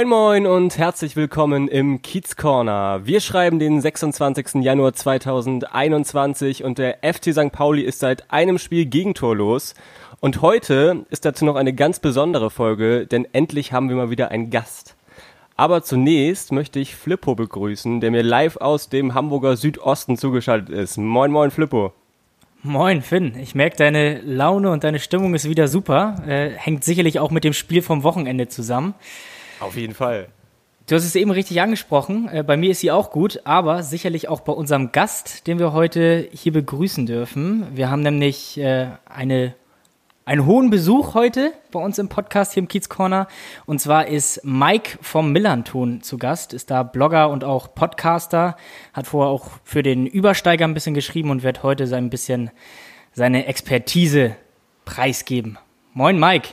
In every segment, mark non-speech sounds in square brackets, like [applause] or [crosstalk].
Moin Moin und herzlich willkommen im Kiez Corner. Wir schreiben den 26. Januar 2021 und der FC St. Pauli ist seit einem Spiel gegentorlos. Und heute ist dazu noch eine ganz besondere Folge, denn endlich haben wir mal wieder einen Gast. Aber zunächst möchte ich Flippo begrüßen, der mir live aus dem Hamburger Südosten zugeschaltet ist. Moin Moin Flippo. Moin Finn, ich merke, deine Laune und deine Stimmung ist wieder super. Äh, hängt sicherlich auch mit dem Spiel vom Wochenende zusammen. Auf jeden Fall. Du hast es eben richtig angesprochen. Äh, bei mir ist sie auch gut, aber sicherlich auch bei unserem Gast, den wir heute hier begrüßen dürfen. Wir haben nämlich äh, eine, einen hohen Besuch heute bei uns im Podcast hier im Kiez Corner. Und zwar ist Mike vom Millanton zu Gast, ist da Blogger und auch Podcaster, hat vorher auch für den Übersteiger ein bisschen geschrieben und wird heute so ein bisschen seine Expertise preisgeben. Moin Mike.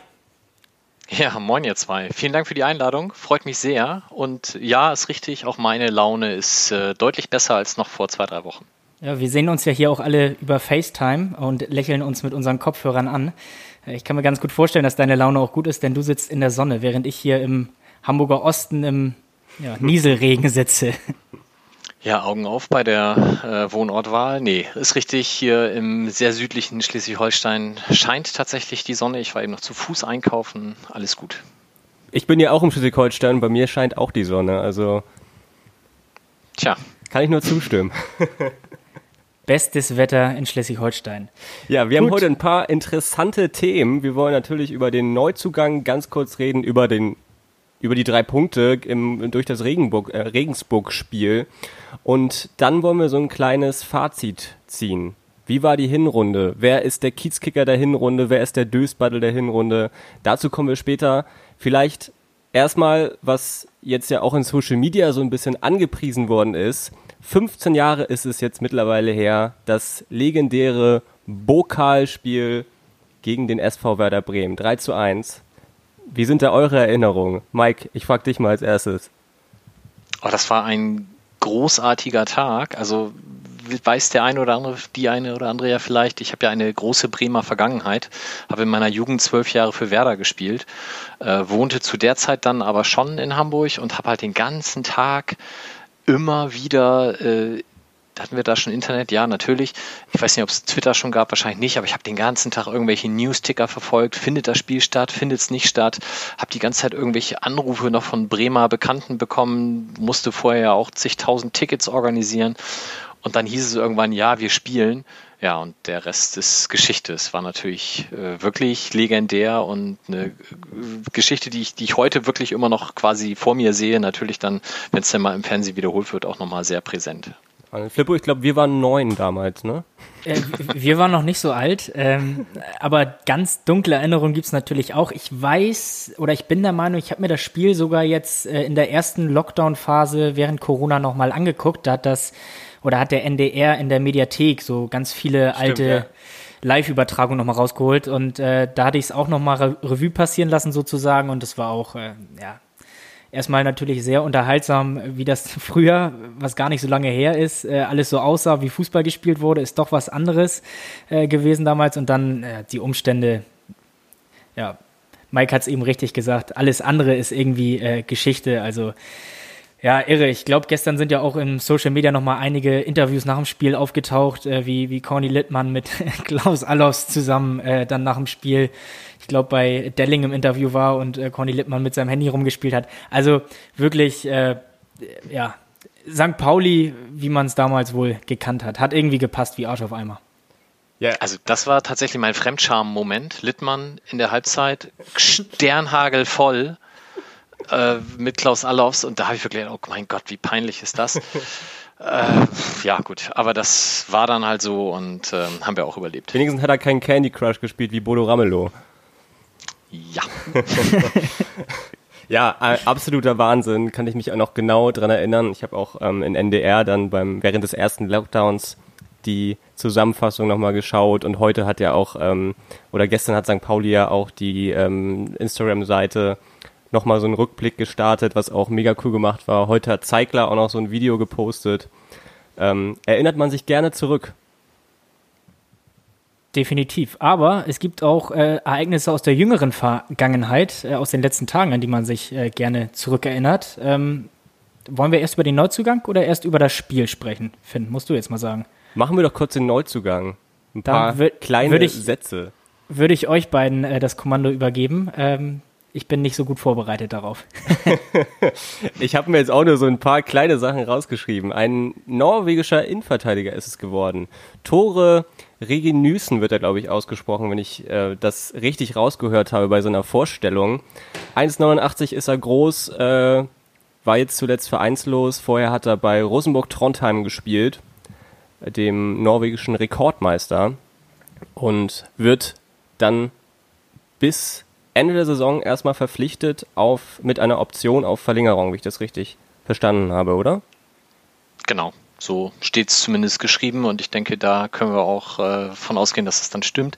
Ja, moin ihr zwei. Vielen Dank für die Einladung. Freut mich sehr. Und ja, ist richtig, auch meine Laune ist äh, deutlich besser als noch vor zwei, drei Wochen. Ja, wir sehen uns ja hier auch alle über FaceTime und lächeln uns mit unseren Kopfhörern an. Ich kann mir ganz gut vorstellen, dass deine Laune auch gut ist, denn du sitzt in der Sonne, während ich hier im Hamburger Osten im ja, Nieselregen sitze. Ja, Augen auf bei der äh, Wohnortwahl. Nee, ist richtig. Hier im sehr südlichen Schleswig-Holstein scheint tatsächlich die Sonne. Ich war eben noch zu Fuß einkaufen. Alles gut. Ich bin ja auch im Schleswig-Holstein, bei mir scheint auch die Sonne, also. Tja. Kann ich nur zustimmen. [laughs] Bestes Wetter in Schleswig-Holstein. Ja, wir Gut. haben heute ein paar interessante Themen. Wir wollen natürlich über den Neuzugang ganz kurz reden, über den über die drei Punkte im, durch das äh, Regensburg-Spiel. Und dann wollen wir so ein kleines Fazit ziehen. Wie war die Hinrunde? Wer ist der Kiezkicker der Hinrunde? Wer ist der Dösbattel der Hinrunde? Dazu kommen wir später. Vielleicht erstmal, was jetzt ja auch in Social Media so ein bisschen angepriesen worden ist. 15 Jahre ist es jetzt mittlerweile her, das legendäre Pokalspiel gegen den SV Werder Bremen. 3 zu 1. Wie sind da eure Erinnerungen? Mike, ich frage dich mal als erstes. Oh, das war ein großartiger Tag. Also weiß der eine oder andere, die eine oder andere ja vielleicht, ich habe ja eine große Bremer Vergangenheit, habe in meiner Jugend zwölf Jahre für Werder gespielt, äh, wohnte zu der Zeit dann aber schon in Hamburg und habe halt den ganzen Tag immer wieder äh, hatten wir da schon Internet? Ja, natürlich. Ich weiß nicht, ob es Twitter schon gab, wahrscheinlich nicht, aber ich habe den ganzen Tag irgendwelche News-Ticker verfolgt. Findet das Spiel statt? Findet es nicht statt? Habe die ganze Zeit irgendwelche Anrufe noch von Bremer Bekannten bekommen, musste vorher ja auch zigtausend Tickets organisieren. Und dann hieß es irgendwann, ja, wir spielen. Ja, und der Rest ist Geschichte. Es war natürlich äh, wirklich legendär und eine äh, Geschichte, die ich, die ich heute wirklich immer noch quasi vor mir sehe. Natürlich dann, wenn es dann mal im Fernsehen wiederholt wird, auch nochmal sehr präsent. Flippo, ich glaube, wir waren neun damals, ne? Äh, wir waren noch nicht so alt, ähm, aber ganz dunkle Erinnerungen gibt's natürlich auch. Ich weiß oder ich bin der Meinung, ich habe mir das Spiel sogar jetzt äh, in der ersten Lockdown-Phase während Corona nochmal angeguckt. Da hat das oder hat der NDR in der Mediathek so ganz viele Stimmt, alte ja. Live-Übertragungen nochmal rausgeholt und äh, da hatte ich es auch nochmal Revue passieren lassen sozusagen und das war auch äh, ja erstmal natürlich sehr unterhaltsam, wie das [laughs] früher, was gar nicht so lange her ist, äh, alles so aussah, wie Fußball gespielt wurde, ist doch was anderes äh, gewesen damals. Und dann äh, die Umstände, ja, Mike hat es eben richtig gesagt, alles andere ist irgendwie Geschichte, also ja, irre. Ich glaube, gestern sind ja auch im Social Media nochmal einige Interviews nach dem Spiel aufgetaucht, äh, wie, wie Corny Littmann mit [laughs] Klaus Allofs zusammen äh, dann nach dem Spiel ich glaube, bei Delling im Interview war und äh, Conny Lippmann mit seinem Handy rumgespielt hat. Also wirklich, äh, ja, St. Pauli, wie man es damals wohl gekannt hat, hat irgendwie gepasst wie Arsch auf Eimer. Ja. Also das war tatsächlich mein Fremdscham-Moment. Littmann in der Halbzeit, Sternhagel voll äh, mit Klaus Allofs und da habe ich wirklich, oh mein Gott, wie peinlich ist das? [laughs] Äh, ja, gut, aber das war dann halt so und ähm, haben wir auch überlebt. Wenigstens hat er keinen Candy Crush gespielt wie Bodo Ramelow. Ja. [laughs] ja, äh, absoluter Wahnsinn. Kann ich mich auch noch genau dran erinnern. Ich habe auch ähm, in NDR dann beim während des ersten Lockdowns die Zusammenfassung nochmal geschaut und heute hat ja auch, ähm, oder gestern hat St. Pauli ja auch die ähm, Instagram-Seite nochmal so einen Rückblick gestartet, was auch mega cool gemacht war. Heute hat Zeigler auch noch so ein Video gepostet. Ähm, erinnert man sich gerne zurück. Definitiv. Aber es gibt auch äh, Ereignisse aus der jüngeren Vergangenheit, äh, aus den letzten Tagen, an die man sich äh, gerne zurückerinnert. Ähm, wollen wir erst über den Neuzugang oder erst über das Spiel sprechen? Finn, musst du jetzt mal sagen. Machen wir doch kurz den Neuzugang. Ein paar kleine ich, Sätze. Würde ich euch beiden äh, das Kommando übergeben. Ähm, ich bin nicht so gut vorbereitet darauf. [laughs] ich habe mir jetzt auch nur so ein paar kleine Sachen rausgeschrieben. Ein norwegischer Innenverteidiger ist es geworden. Tore Regenüsen wird er, glaube ich, ausgesprochen, wenn ich äh, das richtig rausgehört habe bei so einer Vorstellung. 1,89 ist er groß, äh, war jetzt zuletzt vereinslos. Vorher hat er bei Rosenburg Trondheim gespielt, dem norwegischen Rekordmeister. Und wird dann bis Ende der Saison erstmal verpflichtet auf, mit einer Option auf Verlängerung, wie ich das richtig verstanden habe, oder? Genau. So steht es zumindest geschrieben und ich denke, da können wir auch äh, von ausgehen, dass es das dann stimmt.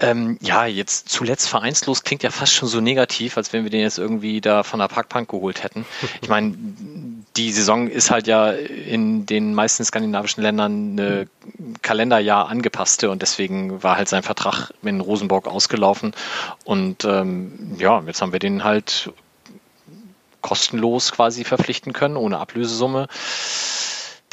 Ähm, ja, jetzt zuletzt vereinslos klingt ja fast schon so negativ, als wenn wir den jetzt irgendwie da von der Parkbank geholt hätten. Ich meine, die Saison ist halt ja in den meisten skandinavischen Ländern eine Kalenderjahr angepasste und deswegen war halt sein Vertrag in Rosenborg ausgelaufen. Und ähm, ja, jetzt haben wir den halt kostenlos quasi verpflichten können, ohne Ablösesumme.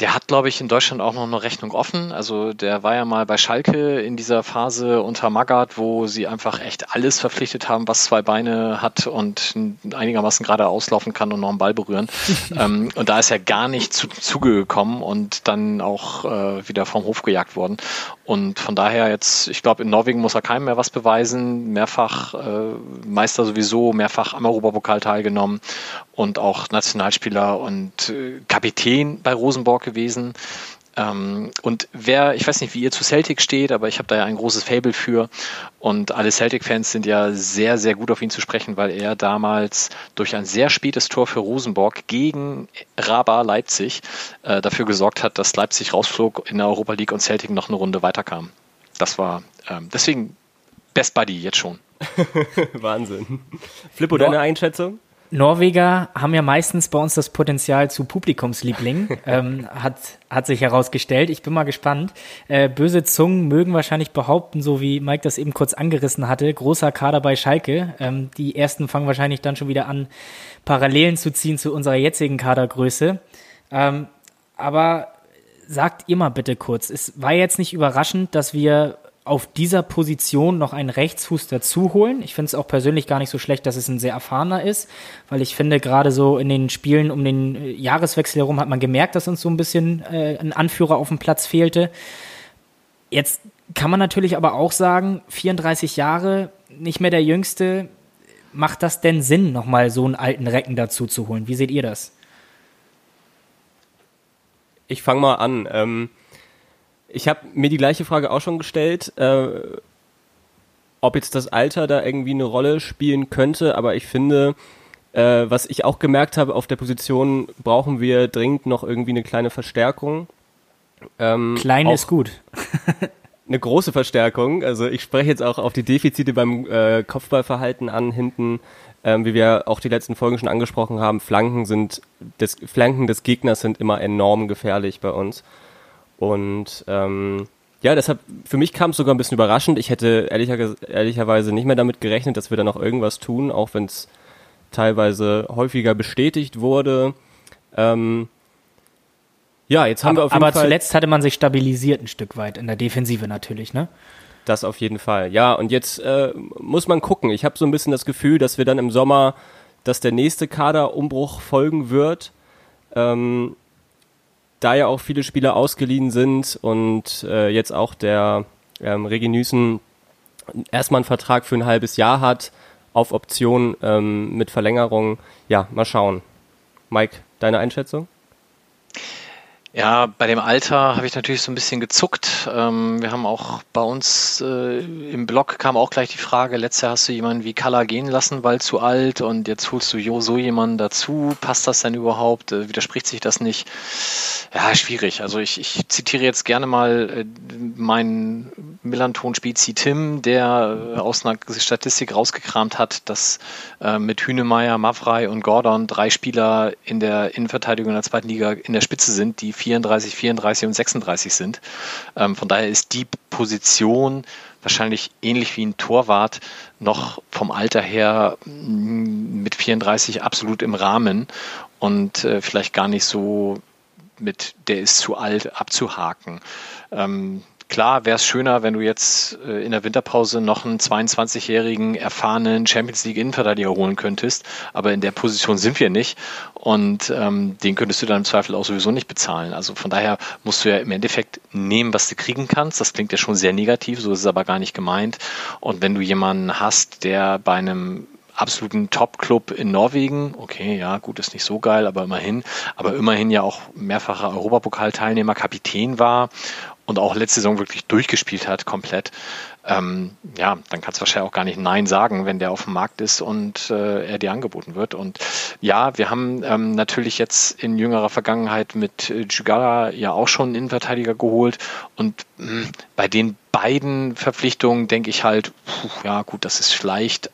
Der hat, glaube ich, in Deutschland auch noch eine Rechnung offen. Also der war ja mal bei Schalke in dieser Phase unter Magath, wo sie einfach echt alles verpflichtet haben, was zwei Beine hat und einigermaßen gerade auslaufen kann und noch einen Ball berühren. [laughs] ähm, und da ist er gar nicht zu Zuge gekommen und dann auch äh, wieder vom Hof gejagt worden. Und von daher jetzt, ich glaube, in Norwegen muss er keinem mehr was beweisen. Mehrfach äh, Meister sowieso, mehrfach am Europapokal teilgenommen und auch Nationalspieler und äh, Kapitän bei Rosenborg gewesen. Ähm, und wer, ich weiß nicht, wie ihr zu Celtic steht, aber ich habe da ja ein großes Fable für. Und alle Celtic-Fans sind ja sehr, sehr gut auf ihn zu sprechen, weil er damals durch ein sehr spätes Tor für Rosenborg gegen Raba Leipzig äh, dafür gesorgt hat, dass Leipzig rausflog in der Europa League und Celtic noch eine Runde weiterkam. Das war ähm, deswegen Best Buddy jetzt schon. [laughs] Wahnsinn. Flippo, deine Einschätzung? Norweger haben ja meistens bei uns das Potenzial zu Publikumsliebling, [laughs] ähm, hat, hat sich herausgestellt. Ich bin mal gespannt. Äh, böse Zungen mögen wahrscheinlich behaupten, so wie Mike das eben kurz angerissen hatte, großer Kader bei Schalke. Ähm, die ersten fangen wahrscheinlich dann schon wieder an, Parallelen zu ziehen zu unserer jetzigen Kadergröße. Ähm, aber sagt ihr mal bitte kurz, es war jetzt nicht überraschend, dass wir auf dieser Position noch einen Rechtsfuß dazu holen. Ich finde es auch persönlich gar nicht so schlecht, dass es ein sehr erfahrener ist, weil ich finde, gerade so in den Spielen um den äh, Jahreswechsel herum hat man gemerkt, dass uns so ein bisschen äh, ein Anführer auf dem Platz fehlte. Jetzt kann man natürlich aber auch sagen, 34 Jahre, nicht mehr der Jüngste. Macht das denn Sinn, nochmal so einen alten Recken dazu zu holen? Wie seht ihr das? Ich fange mal an. Ähm ich habe mir die gleiche Frage auch schon gestellt, äh, ob jetzt das Alter da irgendwie eine Rolle spielen könnte, aber ich finde, äh, was ich auch gemerkt habe, auf der Position brauchen wir dringend noch irgendwie eine kleine Verstärkung. Ähm, Klein ist gut. [laughs] eine große Verstärkung. Also ich spreche jetzt auch auf die Defizite beim äh, Kopfballverhalten an hinten, ähm, wie wir auch die letzten Folgen schon angesprochen haben. Flanken sind des Flanken des Gegners sind immer enorm gefährlich bei uns. Und ähm, ja, deshalb, für mich kam es sogar ein bisschen überraschend. Ich hätte ehrlicher, ehrlicherweise nicht mehr damit gerechnet, dass wir da noch irgendwas tun, auch wenn es teilweise häufiger bestätigt wurde. Ähm, ja, jetzt haben aber, wir auf jeden aber Fall. Aber zuletzt hatte man sich stabilisiert ein Stück weit in der Defensive natürlich, ne? Das auf jeden Fall. Ja, und jetzt äh, muss man gucken. Ich habe so ein bisschen das Gefühl, dass wir dann im Sommer, dass der nächste Kaderumbruch folgen wird. Ähm, da ja auch viele Spieler ausgeliehen sind und äh, jetzt auch der ähm, Regi Nüßen erstmal einen Vertrag für ein halbes Jahr hat, auf Option ähm, mit Verlängerung. Ja, mal schauen. Mike, deine Einschätzung? Ja, bei dem Alter habe ich natürlich so ein bisschen gezuckt. Ähm, wir haben auch bei uns äh, im Blog kam auch gleich die Frage, letztes Jahr hast du jemanden wie Kalla gehen lassen, weil zu alt und jetzt holst du jo so jemanden dazu. Passt das denn überhaupt? Äh, widerspricht sich das nicht? Ja, schwierig. Also ich, ich zitiere jetzt gerne mal äh, meinen Millanton-Spezi Tim, der äh, aus einer Statistik rausgekramt hat, dass äh, mit Hünemeyer, Mavrei und Gordon drei Spieler in der Innenverteidigung in der zweiten Liga in der Spitze sind, die 34, 34 und 36 sind. Ähm, von daher ist die Position wahrscheinlich ähnlich wie ein Torwart noch vom Alter her mm, mit 34 absolut im Rahmen und äh, vielleicht gar nicht so mit, der ist zu alt abzuhaken. Ähm, Klar wäre es schöner, wenn du jetzt äh, in der Winterpause noch einen 22-jährigen erfahrenen Champions League Innenverteidiger holen könntest, aber in der Position sind wir nicht und ähm, den könntest du dann im Zweifel auch sowieso nicht bezahlen. Also von daher musst du ja im Endeffekt nehmen, was du kriegen kannst. Das klingt ja schon sehr negativ, so ist es aber gar nicht gemeint. Und wenn du jemanden hast, der bei einem absoluten Top-Club in Norwegen. Okay, ja, gut, ist nicht so geil, aber immerhin. Aber immerhin ja auch mehrfacher Europapokalteilnehmer, Kapitän war und auch letzte Saison wirklich durchgespielt hat, komplett, ähm, ja, dann kannst du wahrscheinlich auch gar nicht Nein sagen, wenn der auf dem Markt ist und äh, er dir angeboten wird. Und ja, wir haben ähm, natürlich jetzt in jüngerer Vergangenheit mit äh, Jugara ja auch schon einen Innenverteidiger geholt und mh, hm, bei den beiden Verpflichtungen denke ich halt, puh, ja gut, das ist vielleicht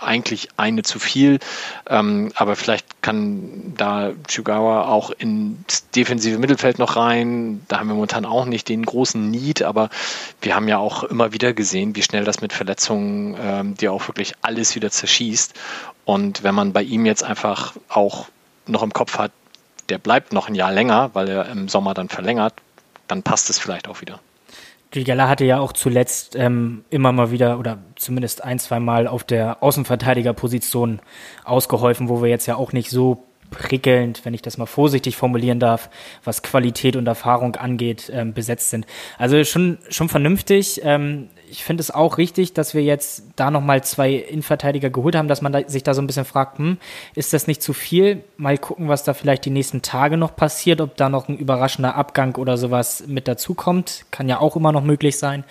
eigentlich eine zu viel. Ähm, aber vielleicht kann da Chugawa auch ins defensive Mittelfeld noch rein. Da haben wir momentan auch nicht den großen Need, aber wir haben ja auch immer wieder gesehen, wie schnell das mit Verletzungen ähm, dir auch wirklich alles wieder zerschießt. Und wenn man bei ihm jetzt einfach auch noch im Kopf hat, der bleibt noch ein Jahr länger, weil er im Sommer dann verlängert, dann passt es vielleicht auch wieder. Gigala hatte ja auch zuletzt ähm, immer mal wieder oder zumindest ein, zwei Mal auf der Außenverteidigerposition ausgeholfen, wo wir jetzt ja auch nicht so prickelnd, wenn ich das mal vorsichtig formulieren darf, was Qualität und Erfahrung angeht, ähm, besetzt sind. Also schon, schon vernünftig. Ähm, ich finde es auch richtig, dass wir jetzt da nochmal zwei Innenverteidiger geholt haben, dass man da, sich da so ein bisschen fragt, hm, ist das nicht zu viel? Mal gucken, was da vielleicht die nächsten Tage noch passiert, ob da noch ein überraschender Abgang oder sowas mit dazukommt. Kann ja auch immer noch möglich sein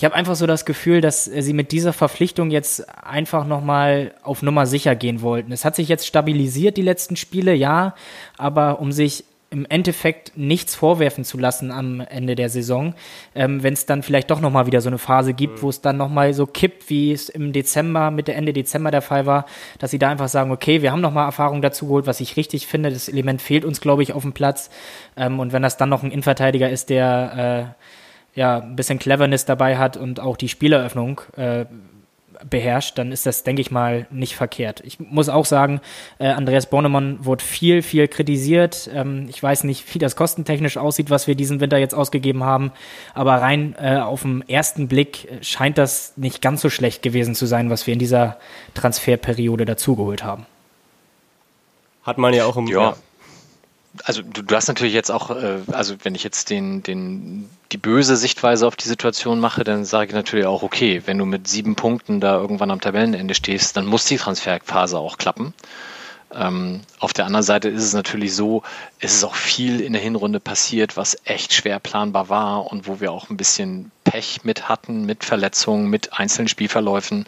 ich habe einfach so das Gefühl, dass sie mit dieser Verpflichtung jetzt einfach nochmal auf Nummer sicher gehen wollten. Es hat sich jetzt stabilisiert, die letzten Spiele, ja, aber um sich im Endeffekt nichts vorwerfen zu lassen am Ende der Saison, ähm, wenn es dann vielleicht doch nochmal wieder so eine Phase gibt, mhm. wo es dann nochmal so kippt, wie es im Dezember, Mitte Ende Dezember der Fall war, dass sie da einfach sagen, okay, wir haben nochmal Erfahrung dazu geholt, was ich richtig finde, das Element fehlt uns, glaube ich, auf dem Platz. Ähm, und wenn das dann noch ein Innenverteidiger ist, der äh, ja, ein bisschen Cleverness dabei hat und auch die Spieleröffnung äh, beherrscht, dann ist das, denke ich mal, nicht verkehrt. Ich muss auch sagen, äh, Andreas Bornemann wurde viel, viel kritisiert. Ähm, ich weiß nicht, wie das kostentechnisch aussieht, was wir diesen Winter jetzt ausgegeben haben, aber rein äh, auf den ersten Blick scheint das nicht ganz so schlecht gewesen zu sein, was wir in dieser Transferperiode dazugeholt haben. Hat man ja auch im ja. ja also du, du hast natürlich jetzt auch, äh, also wenn ich jetzt den, den, die böse Sichtweise auf die Situation mache, dann sage ich natürlich auch, okay, wenn du mit sieben Punkten da irgendwann am Tabellenende stehst, dann muss die Transferphase auch klappen. Ähm, auf der anderen Seite ist es natürlich so, es ist auch viel in der Hinrunde passiert, was echt schwer planbar war und wo wir auch ein bisschen Pech mit hatten, mit Verletzungen, mit einzelnen Spielverläufen.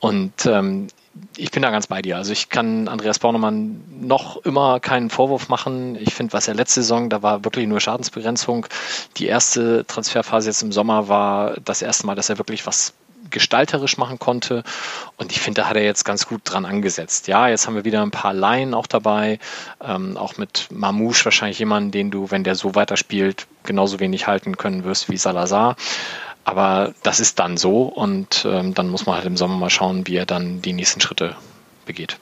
Und ähm, ich bin da ganz bei dir. Also ich kann Andreas Bornemann noch immer keinen Vorwurf machen. Ich finde, was er letzte Saison, da war wirklich nur Schadensbegrenzung. Die erste Transferphase jetzt im Sommer war das erste Mal, dass er wirklich was gestalterisch machen konnte. Und ich finde, da hat er jetzt ganz gut dran angesetzt. Ja, jetzt haben wir wieder ein paar Laien auch dabei. Ähm, auch mit Mamouche wahrscheinlich jemanden, den du, wenn der so weiterspielt, genauso wenig halten können wirst wie Salazar. Aber das ist dann so und ähm, dann muss man halt im Sommer mal schauen, wie er dann die nächsten Schritte begeht.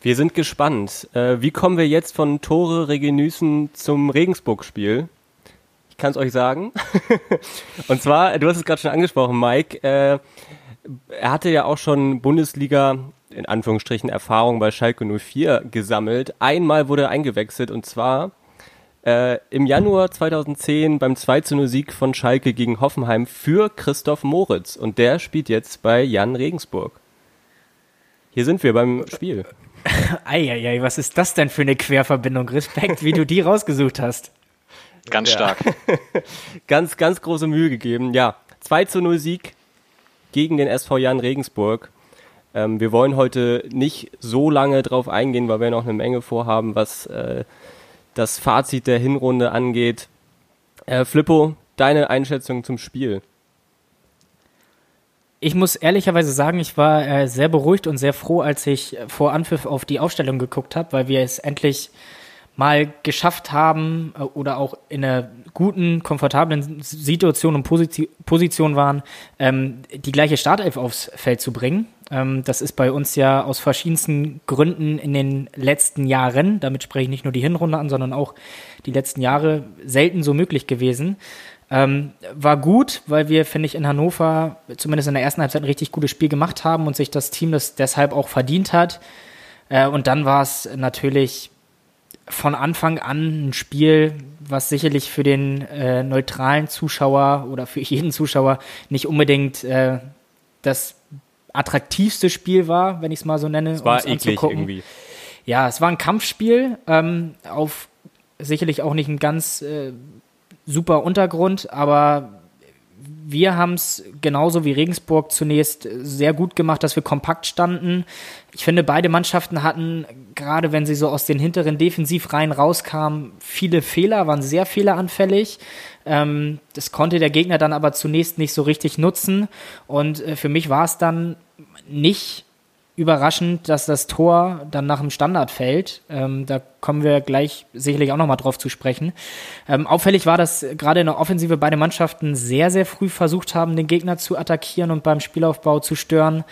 Wir sind gespannt. Äh, wie kommen wir jetzt von Tore Regenüßen zum Regensburg-Spiel? Ich kann es euch sagen. [laughs] und zwar, du hast es gerade schon angesprochen, Mike. Äh, er hatte ja auch schon Bundesliga in Anführungsstrichen Erfahrung bei Schalke 04 gesammelt. Einmal wurde er eingewechselt und zwar äh, im Januar 2010 beim 2 zu 0 Sieg von Schalke gegen Hoffenheim für Christoph Moritz. Und der spielt jetzt bei Jan Regensburg. Hier sind wir beim Spiel. [laughs] Eieiei, was ist das denn für eine Querverbindung? Respekt, wie du die rausgesucht hast. ganz Ja. stark. [laughs] ganz, ganz große Mühe gegeben. Ja, 2 zu 0 Sieg gegen den SV Jan Regensburg. Ähm, wir wollen heute nicht so lange drauf eingehen, weil wir noch eine Menge vorhaben, was äh, das Fazit der Hinrunde angeht. Äh, Flippo, deine Einschätzung zum Spiel? Ich muss ehrlicherweise sagen, ich war äh, sehr beruhigt und sehr froh, als ich vor Anpfiff auf die Aufstellung geguckt habe, weil wir es endlich mal geschafft haben äh, oder auch in einer guten, komfortablen Situation und Posi Position waren, ähm, die gleiche Startelf aufs Feld zu bringen. Ähm, das ist bei uns ja aus verschiedensten Gründen in den letzten Jahren, damit spreche ich nicht nur die Hinrunde an, sondern auch die letzten Jahre selten so möglich gewesen. Ähm, war gut, weil wir, finde ich, in Hannover zumindest in der ersten Halbzeit ein richtig gutes Spiel gemacht haben und sich das Team das deshalb auch verdient hat. Äh, und dann war es natürlich von Anfang an ein Spiel, was sicherlich für den äh, neutralen Zuschauer oder für jeden Zuschauer nicht unbedingt äh, das attraktivste Spiel war, wenn ich es mal so nenne. Es war um's eklig anzugucken. irgendwie. Ja, es war ein Kampfspiel, ähm, auf sicherlich auch nicht ein ganz äh, super Untergrund, aber wir haben es genauso wie Regensburg zunächst sehr gut gemacht, dass wir kompakt standen. Ich finde, beide Mannschaften hatten, gerade wenn sie so aus den hinteren Defensivreihen rauskamen, viele Fehler, waren sehr fehleranfällig. Ähm, das konnte der Gegner dann aber zunächst nicht so richtig nutzen. Und äh, für mich war es dann nicht überraschend, dass das Tor dann nach dem Standard fällt. Ähm, da kommen wir gleich sicherlich auch nochmal drauf zu sprechen. Ähm, auffällig war, dass gerade in der Offensive beide Mannschaften sehr, sehr früh versucht haben, den Gegner zu attackieren und beim Spielaufbau zu stören.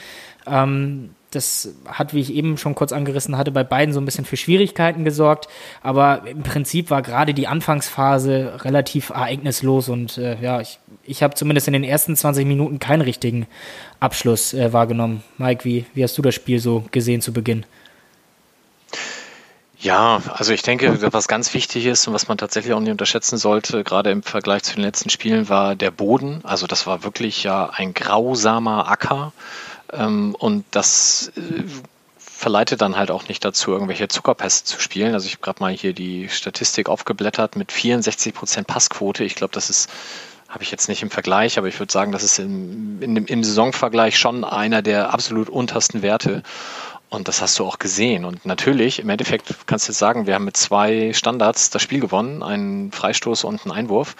Ähm, das hat, wie ich eben schon kurz angerissen hatte, bei beiden so ein bisschen für Schwierigkeiten gesorgt. Aber im Prinzip war gerade die Anfangsphase relativ ereignislos und äh, ja, ich, ich habe zumindest in den ersten 20 Minuten keinen richtigen Abschluss äh, wahrgenommen. Mike, wie, wie hast du das Spiel so gesehen zu Beginn? Ja, also ich denke, was ganz wichtig ist und was man tatsächlich auch nicht unterschätzen sollte, gerade im Vergleich zu den letzten Spielen, war der Boden. Also das war wirklich ja ein grausamer Acker. Ähm, und das äh, verleitet dann halt auch nicht dazu, irgendwelche Zuckerpässe zu spielen. Also ich habe gerade mal hier die Statistik aufgeblättert mit 64 Prozent Passquote. Ich glaube, das ist habe ich jetzt nicht im Vergleich, aber ich würde sagen, das ist im, in im Saisonvergleich schon einer der absolut untersten Werte. Und das hast du auch gesehen. Und natürlich, im Endeffekt kannst du jetzt sagen, wir haben mit zwei Standards das Spiel gewonnen, einen Freistoß und einen Einwurf.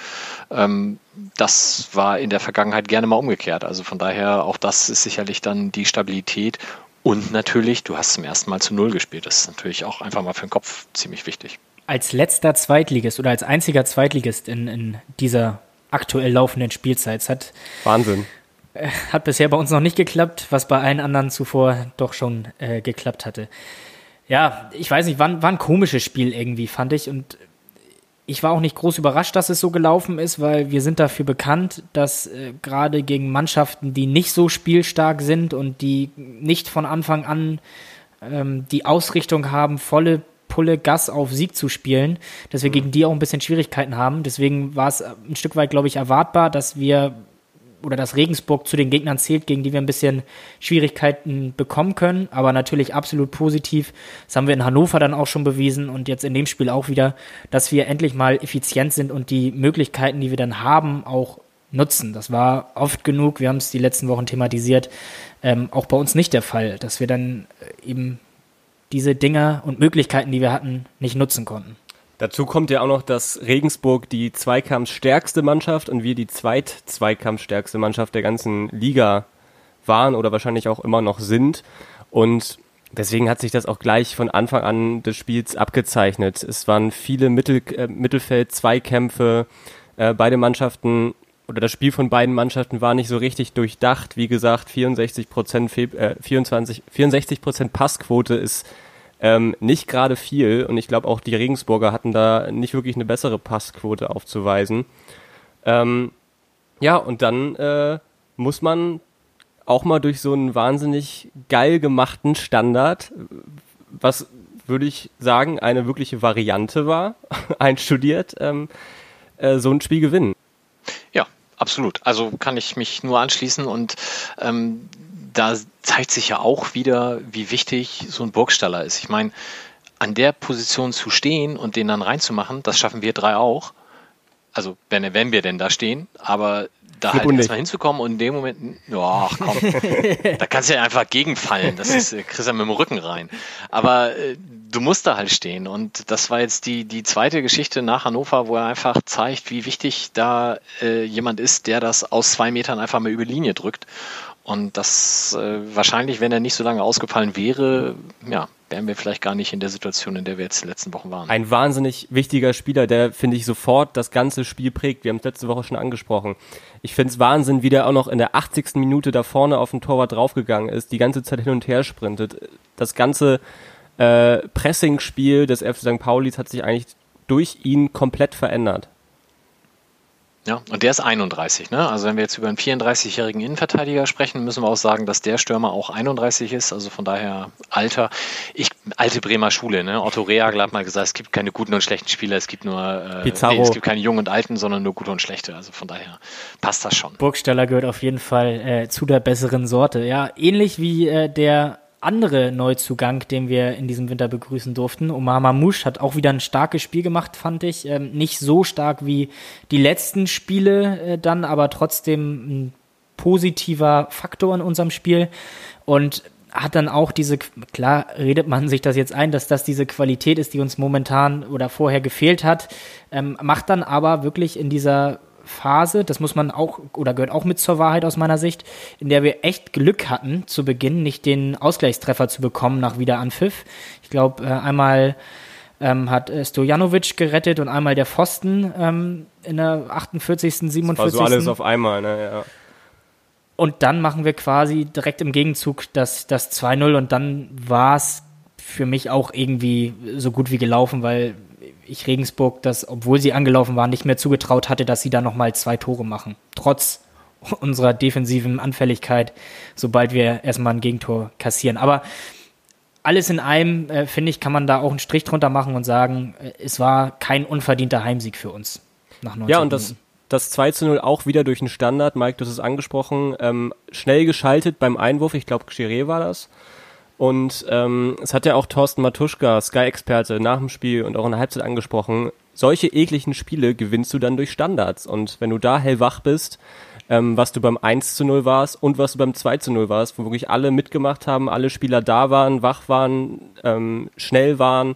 Ähm, das war in der Vergangenheit gerne mal umgekehrt. Also von daher, auch das ist sicherlich dann die Stabilität. Und natürlich, du hast zum ersten Mal zu Null gespielt. Das ist natürlich auch einfach mal für den Kopf ziemlich wichtig. Als letzter Zweitligist oder als einziger Zweitligist in, in dieser aktuell laufenden Spielzeit. Hat, Wahnsinn. Äh, hat bisher bei uns noch nicht geklappt, was bei allen anderen zuvor doch schon äh, geklappt hatte. Ja, ich weiß nicht, war, war ein komisches Spiel irgendwie, fand ich. Und ich war auch nicht groß überrascht, dass es so gelaufen ist, weil wir sind dafür bekannt, dass äh, gerade gegen Mannschaften, die nicht so spielstark sind und die nicht von Anfang an ähm, die Ausrichtung haben, volle Pulle Gas auf Sieg zu spielen, dass wir gegen die auch ein bisschen Schwierigkeiten haben. Deswegen war es ein Stück weit, glaube ich, erwartbar, dass wir oder dass Regensburg zu den Gegnern zählt, gegen die wir ein bisschen Schwierigkeiten bekommen können, aber natürlich absolut positiv. Das haben wir in Hannover dann auch schon bewiesen und jetzt in dem Spiel auch wieder, dass wir endlich mal effizient sind und die Möglichkeiten, die wir dann haben, auch nutzen. Das war oft genug, wir haben es die letzten Wochen thematisiert, ähm, auch bei uns nicht der Fall, dass wir dann äh, eben diese Dinge und Möglichkeiten, die wir hatten, nicht nutzen konnten. Dazu kommt ja auch noch, dass Regensburg die zweikampfstärkste Mannschaft und wir die zweit-zweikampfstärkste Mannschaft der ganzen Liga waren oder wahrscheinlich auch immer noch sind. Und deswegen hat sich das auch gleich von Anfang an des Spiels abgezeichnet. Es waren viele Mittel, äh, Mittelfeld-Zweikämpfe. Äh, beide Mannschaften oder das Spiel von beiden Mannschaften war nicht so richtig durchdacht. Wie gesagt, 64 Prozent, äh, 24, 64 Prozent Passquote ist ähm, nicht gerade viel und ich glaube auch die Regensburger hatten da nicht wirklich eine bessere Passquote aufzuweisen. Ähm, ja, und dann äh, muss man auch mal durch so einen wahnsinnig geil gemachten Standard, was würde ich sagen, eine wirkliche Variante war, [laughs] einstudiert, ähm, äh, so ein Spiel gewinnen. Ja, absolut. Also kann ich mich nur anschließen und ähm, da zeigt sich ja auch wieder, wie wichtig so ein Burgstaller ist. Ich meine, an der Position zu stehen und den dann reinzumachen, das schaffen wir drei auch. Also wenn, wenn wir denn da stehen, aber da halt erstmal hinzukommen und in dem Moment, ja, komm, [laughs] da kannst du ja einfach gegenfallen. Das ist, äh, kriegst ja mit dem Rücken rein. Aber äh, du musst da halt stehen. Und das war jetzt die, die zweite Geschichte nach Hannover, wo er einfach zeigt, wie wichtig da äh, jemand ist, der das aus zwei Metern einfach mal über Linie drückt. Und das äh, wahrscheinlich, wenn er nicht so lange ausgefallen wäre, ja, wären wir vielleicht gar nicht in der Situation, in der wir jetzt die letzten Wochen waren. Ein wahnsinnig wichtiger Spieler, der, finde ich, sofort das ganze Spiel prägt. Wir haben es letzte Woche schon angesprochen. Ich finde es Wahnsinn, wie der auch noch in der 80. Minute da vorne auf den Torwart draufgegangen ist, die ganze Zeit hin und her sprintet. Das ganze äh, Pressing-Spiel des FC St. Paulis hat sich eigentlich durch ihn komplett verändert. Ja, und der ist 31, ne? Also wenn wir jetzt über einen 34-jährigen Innenverteidiger sprechen, müssen wir auch sagen, dass der Stürmer auch 31 ist, also von daher Alter. Ich, alte Bremer Schule, ne? Otto Rehagel hat mal gesagt, es gibt keine guten und schlechten Spieler, es gibt nur, äh, nee, es gibt keine jungen und alten, sondern nur gute und schlechte. Also von daher passt das schon. Burgsteller gehört auf jeden Fall äh, zu der besseren Sorte. Ja, ähnlich wie äh, der andere Neuzugang, den wir in diesem Winter begrüßen durften. Omar Mamouche hat auch wieder ein starkes Spiel gemacht, fand ich. Ähm, nicht so stark wie die letzten Spiele äh, dann, aber trotzdem ein positiver Faktor in unserem Spiel. Und hat dann auch diese, klar redet man sich das jetzt ein, dass das diese Qualität ist, die uns momentan oder vorher gefehlt hat, ähm, macht dann aber wirklich in dieser Phase, das muss man auch oder gehört auch mit zur Wahrheit aus meiner Sicht, in der wir echt Glück hatten zu Beginn, nicht den Ausgleichstreffer zu bekommen nach Wiederanpfiff. Ich glaube, äh, einmal ähm, hat äh, Stojanovic gerettet und einmal der Pfosten ähm, in der 48., 47. Das war so alles auf einmal, ne? Ja. Und dann machen wir quasi direkt im Gegenzug das, das 2-0 und dann war es für mich auch irgendwie so gut wie gelaufen, weil ich Regensburg das, obwohl sie angelaufen waren, nicht mehr zugetraut hatte, dass sie da nochmal zwei Tore machen. Trotz unserer defensiven Anfälligkeit, sobald wir erstmal ein Gegentor kassieren. Aber alles in allem, äh, finde ich, kann man da auch einen Strich drunter machen und sagen, äh, es war kein unverdienter Heimsieg für uns. Nach 90 ja, und das, das 2 zu 0 auch wieder durch einen Standard. Mike, du hast es angesprochen. Ähm, schnell geschaltet beim Einwurf. Ich glaube, Chiré war das. Und ähm, es hat ja auch Thorsten Matuschka, Sky-Experte, nach dem Spiel und auch in der Halbzeit angesprochen, solche ekligen Spiele gewinnst du dann durch Standards. Und wenn du da hellwach bist, ähm, was du beim 1 zu 0 warst und was du beim 2 zu 0 warst, wo wirklich alle mitgemacht haben, alle Spieler da waren, wach waren, ähm, schnell waren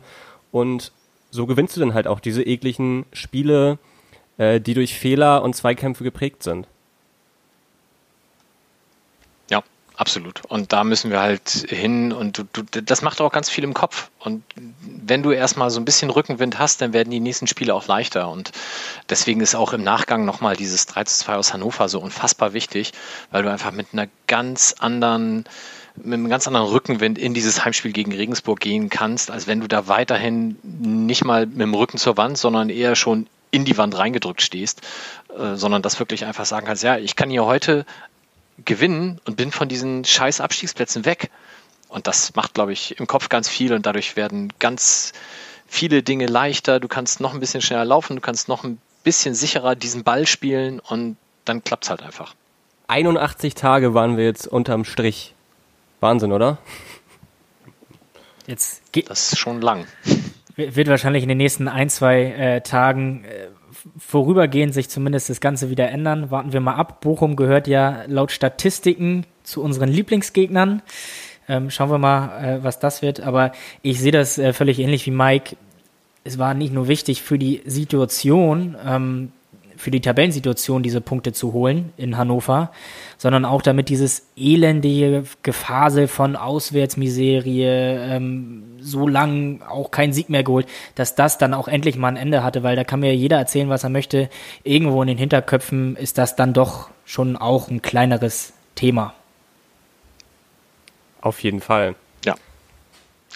und so gewinnst du dann halt auch diese ekligen Spiele, äh, die durch Fehler und Zweikämpfe geprägt sind. Absolut. Und da müssen wir halt hin und du, du, das macht auch ganz viel im Kopf. Und wenn du erstmal so ein bisschen Rückenwind hast, dann werden die nächsten Spiele auch leichter. Und deswegen ist auch im Nachgang nochmal dieses 3 zu 2 aus Hannover so unfassbar wichtig, weil du einfach mit einer ganz anderen, mit einem ganz anderen Rückenwind in dieses Heimspiel gegen Regensburg gehen kannst, als wenn du da weiterhin nicht mal mit dem Rücken zur Wand, sondern eher schon in die Wand reingedrückt stehst, äh, sondern das wirklich einfach sagen kannst, ja, ich kann hier heute gewinnen und bin von diesen scheiß Abstiegsplätzen weg. Und das macht, glaube ich, im Kopf ganz viel und dadurch werden ganz viele Dinge leichter. Du kannst noch ein bisschen schneller laufen, du kannst noch ein bisschen sicherer diesen Ball spielen und dann klappt es halt einfach. 81 Tage waren wir jetzt unterm Strich. Wahnsinn, oder? Jetzt geht das ist schon lang. Wird wahrscheinlich in den nächsten ein, zwei äh, Tagen äh, vorübergehend sich zumindest das Ganze wieder ändern. Warten wir mal ab. Bochum gehört ja laut Statistiken zu unseren Lieblingsgegnern. Ähm, schauen wir mal, äh, was das wird. Aber ich sehe das äh, völlig ähnlich wie Mike. Es war nicht nur wichtig für die Situation, ähm, für die Tabellensituation diese Punkte zu holen in Hannover, sondern auch damit dieses elendige Gefasel von Auswärtsmiserie, ähm, so lang auch keinen Sieg mehr geholt, dass das dann auch endlich mal ein Ende hatte, weil da kann mir jeder erzählen, was er möchte. Irgendwo in den Hinterköpfen ist das dann doch schon auch ein kleineres Thema. Auf jeden Fall. Ja.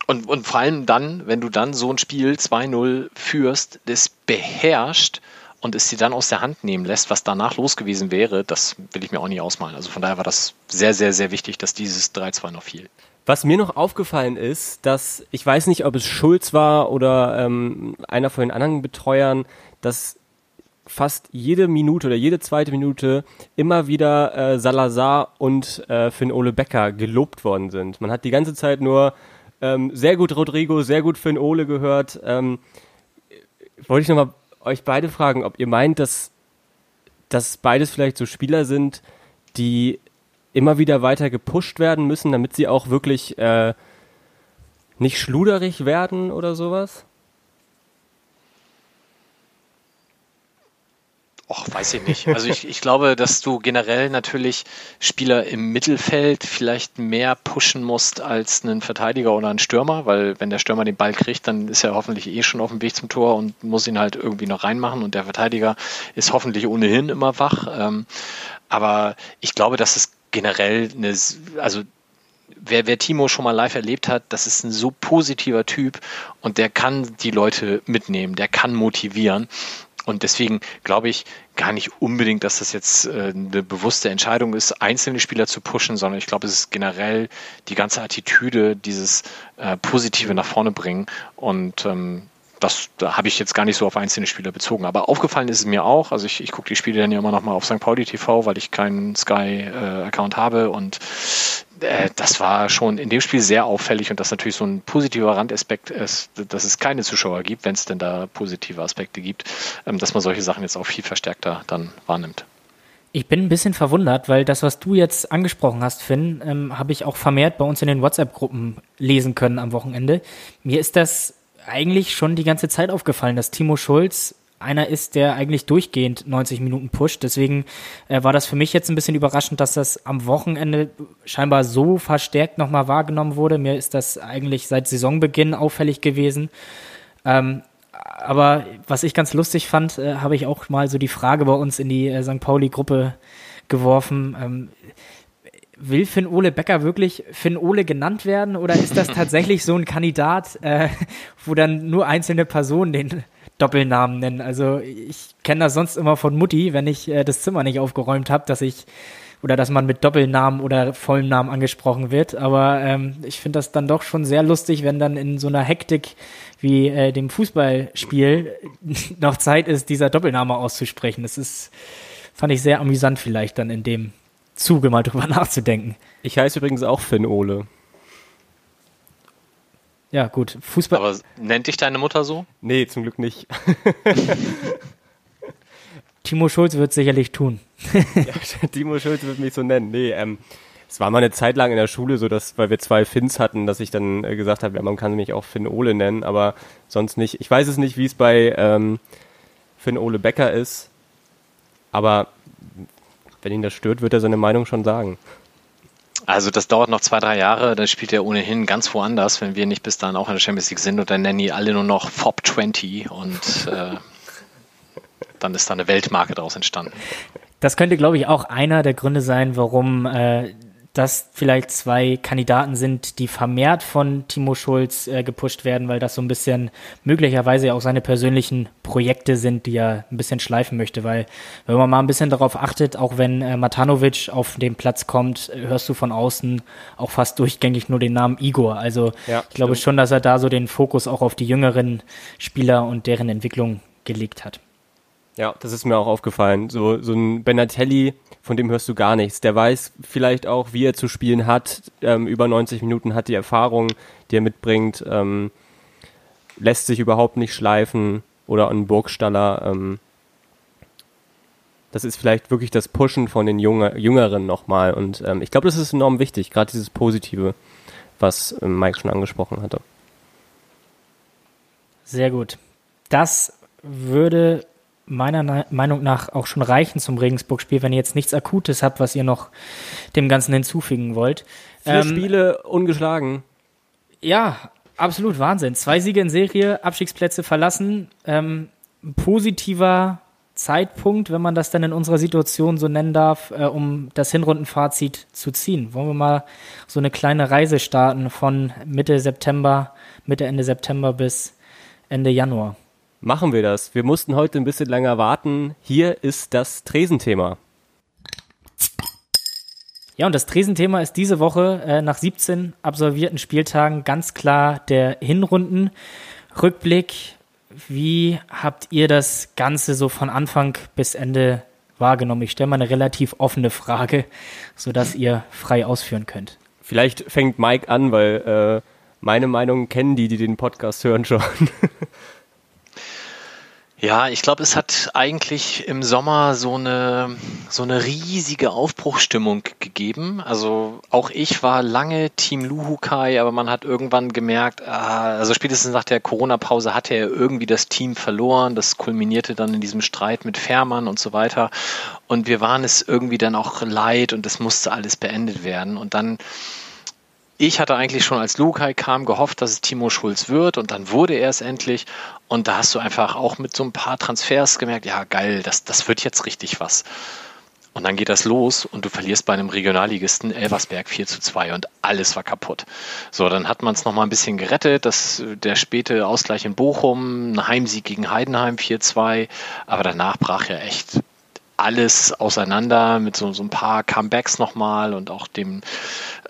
Und, und vor allem dann, wenn du dann so ein Spiel 2-0 führst, das beherrscht und es dir dann aus der Hand nehmen lässt, was danach los gewesen wäre, das will ich mir auch nicht ausmalen. Also von daher war das sehr, sehr, sehr wichtig, dass dieses 3-2 noch fiel. Was mir noch aufgefallen ist, dass ich weiß nicht, ob es Schulz war oder ähm, einer von den anderen Betreuern, dass fast jede Minute oder jede zweite Minute immer wieder äh, Salazar und äh, Finn Ole Becker gelobt worden sind. Man hat die ganze Zeit nur ähm, sehr gut Rodrigo, sehr gut Finn Ole gehört. Ähm, wollte ich nochmal euch beide fragen, ob ihr meint, dass, dass beides vielleicht so Spieler sind, die immer wieder weiter gepusht werden müssen, damit sie auch wirklich äh, nicht schluderig werden oder sowas? Och, weiß ich nicht. Also ich, ich glaube, dass du generell natürlich Spieler im Mittelfeld vielleicht mehr pushen musst als einen Verteidiger oder einen Stürmer, weil wenn der Stürmer den Ball kriegt, dann ist er hoffentlich eh schon auf dem Weg zum Tor und muss ihn halt irgendwie noch reinmachen und der Verteidiger ist hoffentlich ohnehin immer wach. Ähm, aber ich glaube, dass es generell eine, also wer, wer Timo schon mal live erlebt hat, das ist ein so positiver Typ und der kann die Leute mitnehmen, der kann motivieren. Und deswegen glaube ich gar nicht unbedingt, dass das jetzt äh, eine bewusste Entscheidung ist, einzelne Spieler zu pushen, sondern ich glaube, es ist generell die ganze Attitüde, dieses äh, Positive nach vorne bringen. Und ähm, das da habe ich jetzt gar nicht so auf einzelne Spieler bezogen. Aber aufgefallen ist es mir auch. Also ich, ich gucke die Spiele dann ja immer noch mal auf St. Pauli TV, weil ich keinen Sky-Account äh, habe. Und äh, das war schon in dem Spiel sehr auffällig und das natürlich so ein positiver Randaspekt ist, dass es keine Zuschauer gibt, wenn es denn da positive Aspekte gibt, ähm, dass man solche Sachen jetzt auch viel verstärkter dann wahrnimmt. Ich bin ein bisschen verwundert, weil das, was du jetzt angesprochen hast, Finn, ähm, habe ich auch vermehrt bei uns in den WhatsApp-Gruppen lesen können am Wochenende. Mir ist das eigentlich schon die ganze Zeit aufgefallen, dass Timo Schulz einer ist, der eigentlich durchgehend 90 Minuten pusht. Deswegen äh, war das für mich jetzt ein bisschen überraschend, dass das am Wochenende scheinbar so verstärkt nochmal wahrgenommen wurde. Mir ist das eigentlich seit Saisonbeginn auffällig gewesen. Ähm, aber was ich ganz lustig fand, äh, habe ich auch mal so die Frage bei uns in die äh, St. Pauli-Gruppe geworfen. Ähm, will Finn Ole Becker wirklich Finn Ole genannt werden oder ist das [laughs] tatsächlich so ein Kandidat, äh, wo dann nur einzelne Personen den Doppelnamen nennen? Also ich kenne das sonst immer von Mutti, wenn ich äh, das Zimmer nicht aufgeräumt habe, dass ich oder dass man mit Doppelnamen oder vollem Namen angesprochen wird. Aber ähm, ich finde das dann doch schon sehr lustig, wenn dann in so einer Hektik wie äh, dem Fußballspiel [laughs] noch Zeit ist, dieser Doppelname auszusprechen. Das ist, fand ich sehr amüsant vielleicht dann in dem Zuge mal drüber [laughs] nachzudenken. Ich heiße übrigens auch Finn Ole. Ja, gut. Fußball. Aber nennt dich deine Mutter so? Nee, zum Glück nicht. [laughs] Timo Schulz wird sicherlich tun. ja, [laughs] Timo Schulz wird mich so nennen. Nee, ähm, es war mal eine Zeit lang in der Schule so, dass, weil wir zwei Finns hatten, dass ich dann äh, gesagt habe, ja, man kann mich auch Finn Ole nennen, aber sonst nicht. Ich weiß es nicht, wie es bei ähm, Finn Ole Becker ist, aber wenn ihn das stört, wird er seine Meinung schon sagen. Also das dauert noch zwei, drei Jahre, dann spielt er ohnehin ganz woanders, wenn wir nicht bis dahin auch in der Champions League sind und dann nennen die alle nur noch FOP 20 und äh, dann ist da eine Weltmarke daraus entstanden. Das könnte, glaube ich, auch einer der Gründe sein, warum äh, das vielleicht zwei Kandidaten sind, die vermehrt von Timo Schulz äh, gepusht werden, weil das so ein bisschen möglicherweise auch seine persönlichen Projekte sind, die er ein bisschen schleifen möchte. Weil wenn man mal ein bisschen darauf achtet, auch wenn äh, Matanovic auf den Platz kommt, hörst du von außen auch fast durchgängig nur den Namen Igor. Also ja, ich glaube schon, dass er da so den Fokus auch auf die jüngeren Spieler und deren Entwicklung gelegt hat. Ja, das ist mir auch aufgefallen. So, so ein Benatelli, von dem hörst du gar nichts. Der weiß vielleicht auch, wie er zu spielen hat. Ähm, über 90 Minuten hat die Erfahrung, die er mitbringt. Ähm, lässt sich überhaupt nicht schleifen. Oder ein Burgstaller. Ähm, das ist vielleicht wirklich das Pushen von den Junge, Jüngeren nochmal. Und ähm, ich glaube, das ist enorm wichtig, gerade dieses Positive, was ähm, Mike schon angesprochen hatte. Sehr gut. Das würde meiner Meinung nach auch schon reichen zum Regensburg-Spiel, wenn ihr jetzt nichts Akutes habt, was ihr noch dem Ganzen hinzufügen wollt. Vier ähm, Spiele ungeschlagen. Ja, absolut Wahnsinn. Zwei Siege in Serie, Abstiegsplätze verlassen. Ähm, positiver Zeitpunkt, wenn man das dann in unserer Situation so nennen darf, äh, um das Hinrundenfazit zu ziehen. Wollen wir mal so eine kleine Reise starten von Mitte September, Mitte, Ende September bis Ende Januar? Machen wir das. Wir mussten heute ein bisschen länger warten. Hier ist das Tresenthema. Ja, und das Tresenthema ist diese Woche äh, nach 17 absolvierten Spieltagen ganz klar der Hinrundenrückblick. Wie habt ihr das Ganze so von Anfang bis Ende wahrgenommen? Ich stelle mal eine relativ offene Frage, sodass ihr frei ausführen könnt. Vielleicht fängt Mike an, weil äh, meine Meinung kennen die, die den Podcast hören schon. [laughs] Ja, ich glaube, es hat eigentlich im Sommer so eine, so eine riesige Aufbruchstimmung gegeben. Also auch ich war lange Team Luhukai, aber man hat irgendwann gemerkt, ah, also spätestens nach der Corona-Pause hatte er irgendwie das Team verloren. Das kulminierte dann in diesem Streit mit Fährmann und so weiter. Und wir waren es irgendwie dann auch leid und es musste alles beendet werden. Und dann ich hatte eigentlich schon als Lukai kam gehofft, dass es Timo Schulz wird und dann wurde er es endlich. Und da hast du einfach auch mit so ein paar Transfers gemerkt, ja geil, das, das wird jetzt richtig was. Und dann geht das los und du verlierst bei einem Regionalligisten Elversberg 4 zu 2 und alles war kaputt. So, dann hat man es nochmal ein bisschen gerettet, das, der späte Ausgleich in Bochum, ein Heimsieg gegen Heidenheim 4-2, aber danach brach ja echt alles auseinander mit so, so ein paar Comebacks nochmal und auch dem,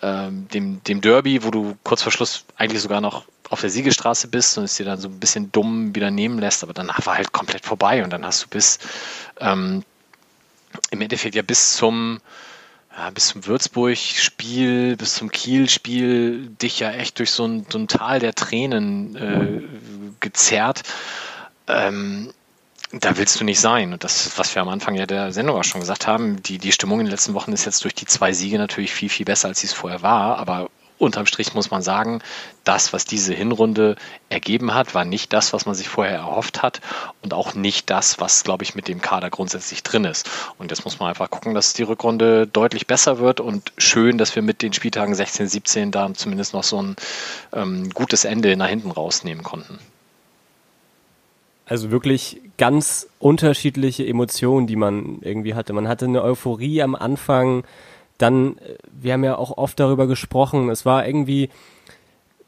ähm, dem, dem Derby, wo du kurz vor Schluss eigentlich sogar noch auf der Siegestraße bist und es dir dann so ein bisschen dumm wieder nehmen lässt, aber danach war halt komplett vorbei und dann hast du bis ähm, im Endeffekt ja bis zum ja, bis zum Würzburg-Spiel, bis zum Kiel-Spiel dich ja echt durch so ein, so ein Tal der Tränen äh, gezerrt. Ähm, da willst du nicht sein. Und das, was wir am Anfang ja der Sendung auch schon gesagt haben, die, die Stimmung in den letzten Wochen ist jetzt durch die zwei Siege natürlich viel, viel besser, als sie es vorher war. Aber unterm Strich muss man sagen, das, was diese Hinrunde ergeben hat, war nicht das, was man sich vorher erhofft hat und auch nicht das, was, glaube ich, mit dem Kader grundsätzlich drin ist. Und jetzt muss man einfach gucken, dass die Rückrunde deutlich besser wird und schön, dass wir mit den Spieltagen 16, 17 da zumindest noch so ein ähm, gutes Ende nach hinten rausnehmen konnten. Also wirklich ganz unterschiedliche Emotionen, die man irgendwie hatte. Man hatte eine Euphorie am Anfang, dann, äh, wir haben ja auch oft darüber gesprochen, es war irgendwie,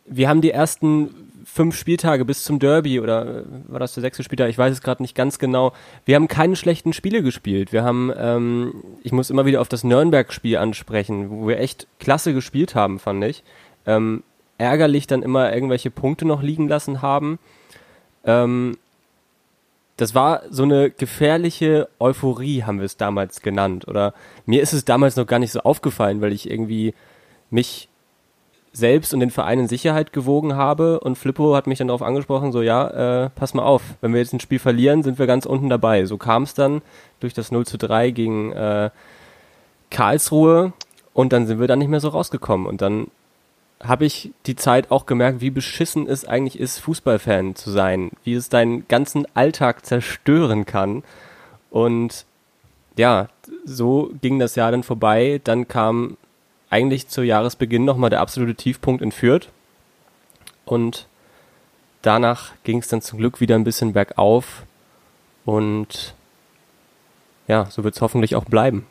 wir haben die ersten fünf Spieltage bis zum Derby oder äh, war das der sechste Spieltag? Ich weiß es gerade nicht ganz genau. Wir haben keine schlechten Spiele gespielt. Wir haben, ähm, ich muss immer wieder auf das Nürnberg-Spiel ansprechen, wo wir echt klasse gespielt haben, fand ich. Ähm, ärgerlich dann immer irgendwelche Punkte noch liegen lassen haben. Ähm, das war so eine gefährliche Euphorie, haben wir es damals genannt. Oder mir ist es damals noch gar nicht so aufgefallen, weil ich irgendwie mich selbst und den Verein in Sicherheit gewogen habe und Flippo hat mich dann darauf angesprochen, so ja, äh, pass mal auf, wenn wir jetzt ein Spiel verlieren, sind wir ganz unten dabei. So kam es dann durch das 0 zu 3 gegen äh, Karlsruhe und dann sind wir dann nicht mehr so rausgekommen und dann habe ich die Zeit auch gemerkt, wie beschissen es eigentlich ist, Fußballfan zu sein, wie es deinen ganzen Alltag zerstören kann. Und ja, so ging das Jahr dann vorbei. Dann kam eigentlich zu Jahresbeginn nochmal der absolute Tiefpunkt in Fürth. Und danach ging es dann zum Glück wieder ein bisschen bergauf. Und ja, so wird es hoffentlich auch bleiben.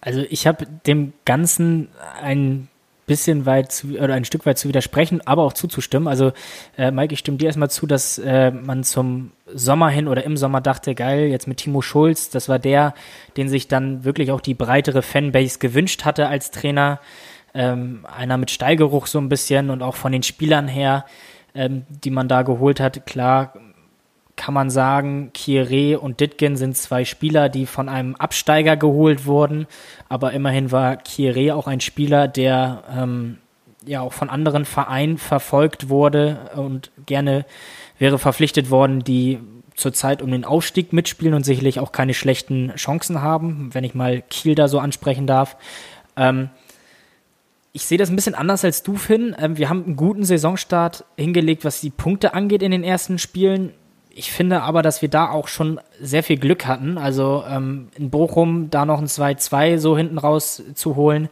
Also ich habe dem Ganzen ein bisschen weit zu, oder ein Stück weit zu widersprechen, aber auch zuzustimmen. Also, äh, Mike, ich stimme dir erstmal zu, dass äh, man zum Sommer hin oder im Sommer dachte, geil, jetzt mit Timo Schulz, das war der, den sich dann wirklich auch die breitere Fanbase gewünscht hatte als Trainer. Ähm, einer mit Steigeruch so ein bisschen und auch von den Spielern her, ähm, die man da geholt hat. Klar, kann man sagen, Kieré und Ditgen sind zwei Spieler, die von einem Absteiger geholt wurden, aber immerhin war Kieré auch ein Spieler, der ähm, ja auch von anderen Vereinen verfolgt wurde und gerne wäre verpflichtet worden, die zurzeit um den Aufstieg mitspielen und sicherlich auch keine schlechten Chancen haben, wenn ich mal Kiel da so ansprechen darf. Ähm, ich sehe das ein bisschen anders als du, Finn. Ähm, wir haben einen guten Saisonstart hingelegt, was die Punkte angeht in den ersten Spielen ich finde aber, dass wir da auch schon sehr viel Glück hatten. Also ähm, in Bochum da noch ein 2-2 so hinten raus zu holen,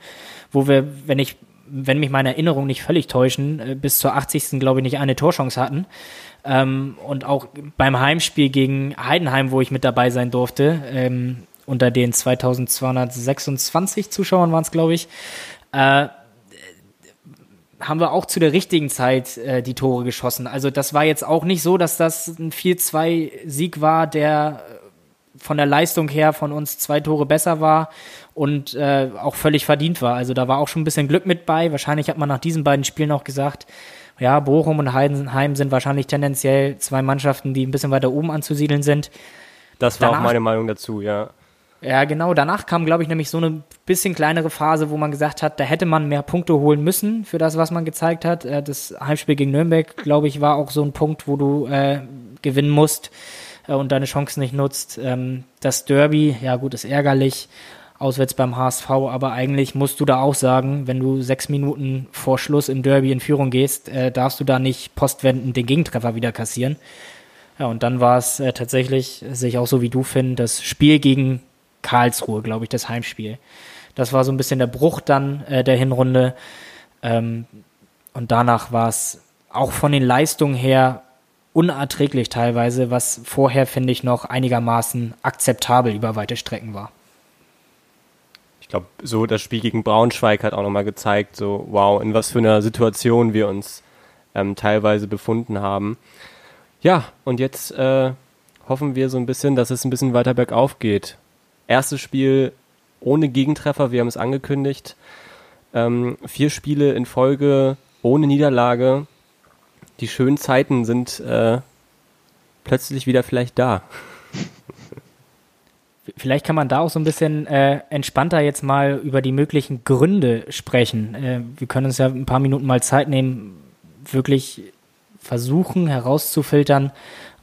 wo wir, wenn ich, wenn mich meine Erinnerungen nicht völlig täuschen, äh, bis zur 80. glaube ich nicht eine Torchance hatten. Ähm, und auch beim Heimspiel gegen Heidenheim, wo ich mit dabei sein durfte, ähm, unter den 2226 Zuschauern waren es, glaube ich, äh, haben wir auch zu der richtigen Zeit äh, die Tore geschossen. Also das war jetzt auch nicht so, dass das ein 4-2-Sieg war, der äh, von der Leistung her von uns zwei Tore besser war und äh, auch völlig verdient war. Also da war auch schon ein bisschen Glück mit bei. Wahrscheinlich hat man nach diesen beiden Spielen auch gesagt, ja, Bochum und Heidenheim sind wahrscheinlich tendenziell zwei Mannschaften, die ein bisschen weiter oben anzusiedeln sind. Das war Danach, auch meine Meinung dazu, ja. Ja, genau. Danach kam, glaube ich, nämlich so eine bisschen kleinere Phase, wo man gesagt hat, da hätte man mehr Punkte holen müssen für das, was man gezeigt hat. Äh, das Heimspiel gegen Nürnberg, glaube ich, war auch so ein Punkt, wo du äh, gewinnen musst äh, und deine Chancen nicht nutzt. Ähm, das Derby, ja gut, ist ärgerlich, auswärts beim HSV, aber eigentlich musst du da auch sagen, wenn du sechs Minuten vor Schluss im Derby in Führung gehst, äh, darfst du da nicht postwendend den Gegentreffer wieder kassieren. Ja, und dann war es äh, tatsächlich, sehe ich auch so wie du, Finn, das Spiel gegen Karlsruhe, glaube ich, das Heimspiel. Das war so ein bisschen der Bruch dann äh, der Hinrunde. Ähm, und danach war es auch von den Leistungen her unerträglich teilweise, was vorher, finde ich, noch einigermaßen akzeptabel über weite Strecken war. Ich glaube, so das Spiel gegen Braunschweig hat auch nochmal gezeigt, so wow, in was für einer Situation wir uns ähm, teilweise befunden haben. Ja, und jetzt äh, hoffen wir so ein bisschen, dass es ein bisschen weiter bergauf geht. Erstes Spiel ohne Gegentreffer, wir haben es angekündigt. Ähm, vier Spiele in Folge ohne Niederlage. Die schönen Zeiten sind äh, plötzlich wieder vielleicht da. [laughs] Vielleicht kann man da auch so ein bisschen äh, entspannter jetzt mal über die möglichen Gründe sprechen. Äh, wir können uns ja ein paar Minuten mal Zeit nehmen, wirklich versuchen herauszufiltern,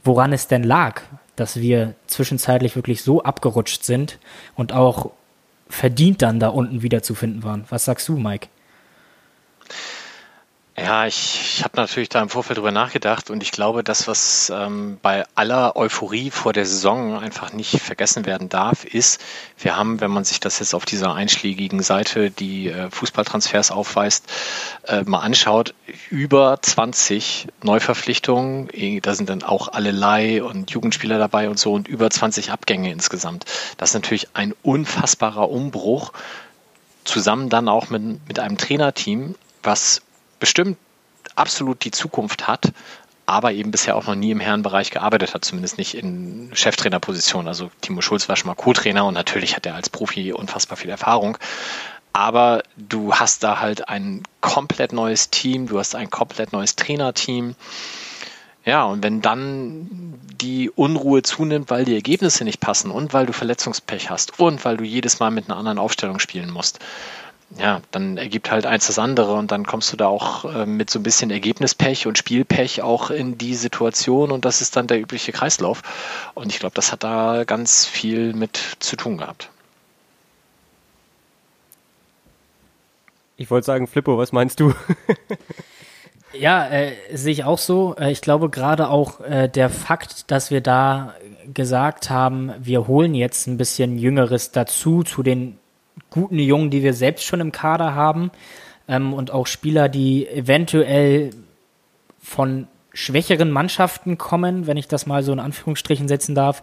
woran es denn lag, dass wir zwischenzeitlich wirklich so abgerutscht sind und auch verdient dann da unten wiederzufinden waren. Was sagst du, Mike? Ja, ich, ich habe natürlich da im Vorfeld drüber nachgedacht und ich glaube, das, was ähm, bei aller Euphorie vor der Saison einfach nicht vergessen werden darf, ist, wir haben, wenn man sich das jetzt auf dieser einschlägigen Seite, die äh, Fußballtransfers aufweist, äh, mal anschaut, über 20 Neuverpflichtungen, eh, da sind dann auch alle Leih- und Jugendspieler dabei und so und über 20 Abgänge insgesamt. Das ist natürlich ein unfassbarer Umbruch, zusammen dann auch mit, mit einem Trainerteam, was bestimmt absolut die Zukunft hat, aber eben bisher auch noch nie im Herrenbereich gearbeitet hat, zumindest nicht in Cheftrainerposition. Also Timo Schulz war schon mal Co-Trainer und natürlich hat er als Profi unfassbar viel Erfahrung. Aber du hast da halt ein komplett neues Team, du hast ein komplett neues Trainerteam. Ja, und wenn dann die Unruhe zunimmt, weil die Ergebnisse nicht passen und weil du Verletzungspech hast und weil du jedes Mal mit einer anderen Aufstellung spielen musst, ja, dann ergibt halt eins das andere und dann kommst du da auch äh, mit so ein bisschen Ergebnispech und Spielpech auch in die Situation und das ist dann der übliche Kreislauf. Und ich glaube, das hat da ganz viel mit zu tun gehabt. Ich wollte sagen, Flippo, was meinst du? [laughs] ja, äh, sehe ich auch so. Äh, ich glaube gerade auch äh, der Fakt, dass wir da gesagt haben, wir holen jetzt ein bisschen Jüngeres dazu zu den guten Jungen, die wir selbst schon im Kader haben ähm, und auch Spieler, die eventuell von schwächeren Mannschaften kommen, wenn ich das mal so in Anführungsstrichen setzen darf,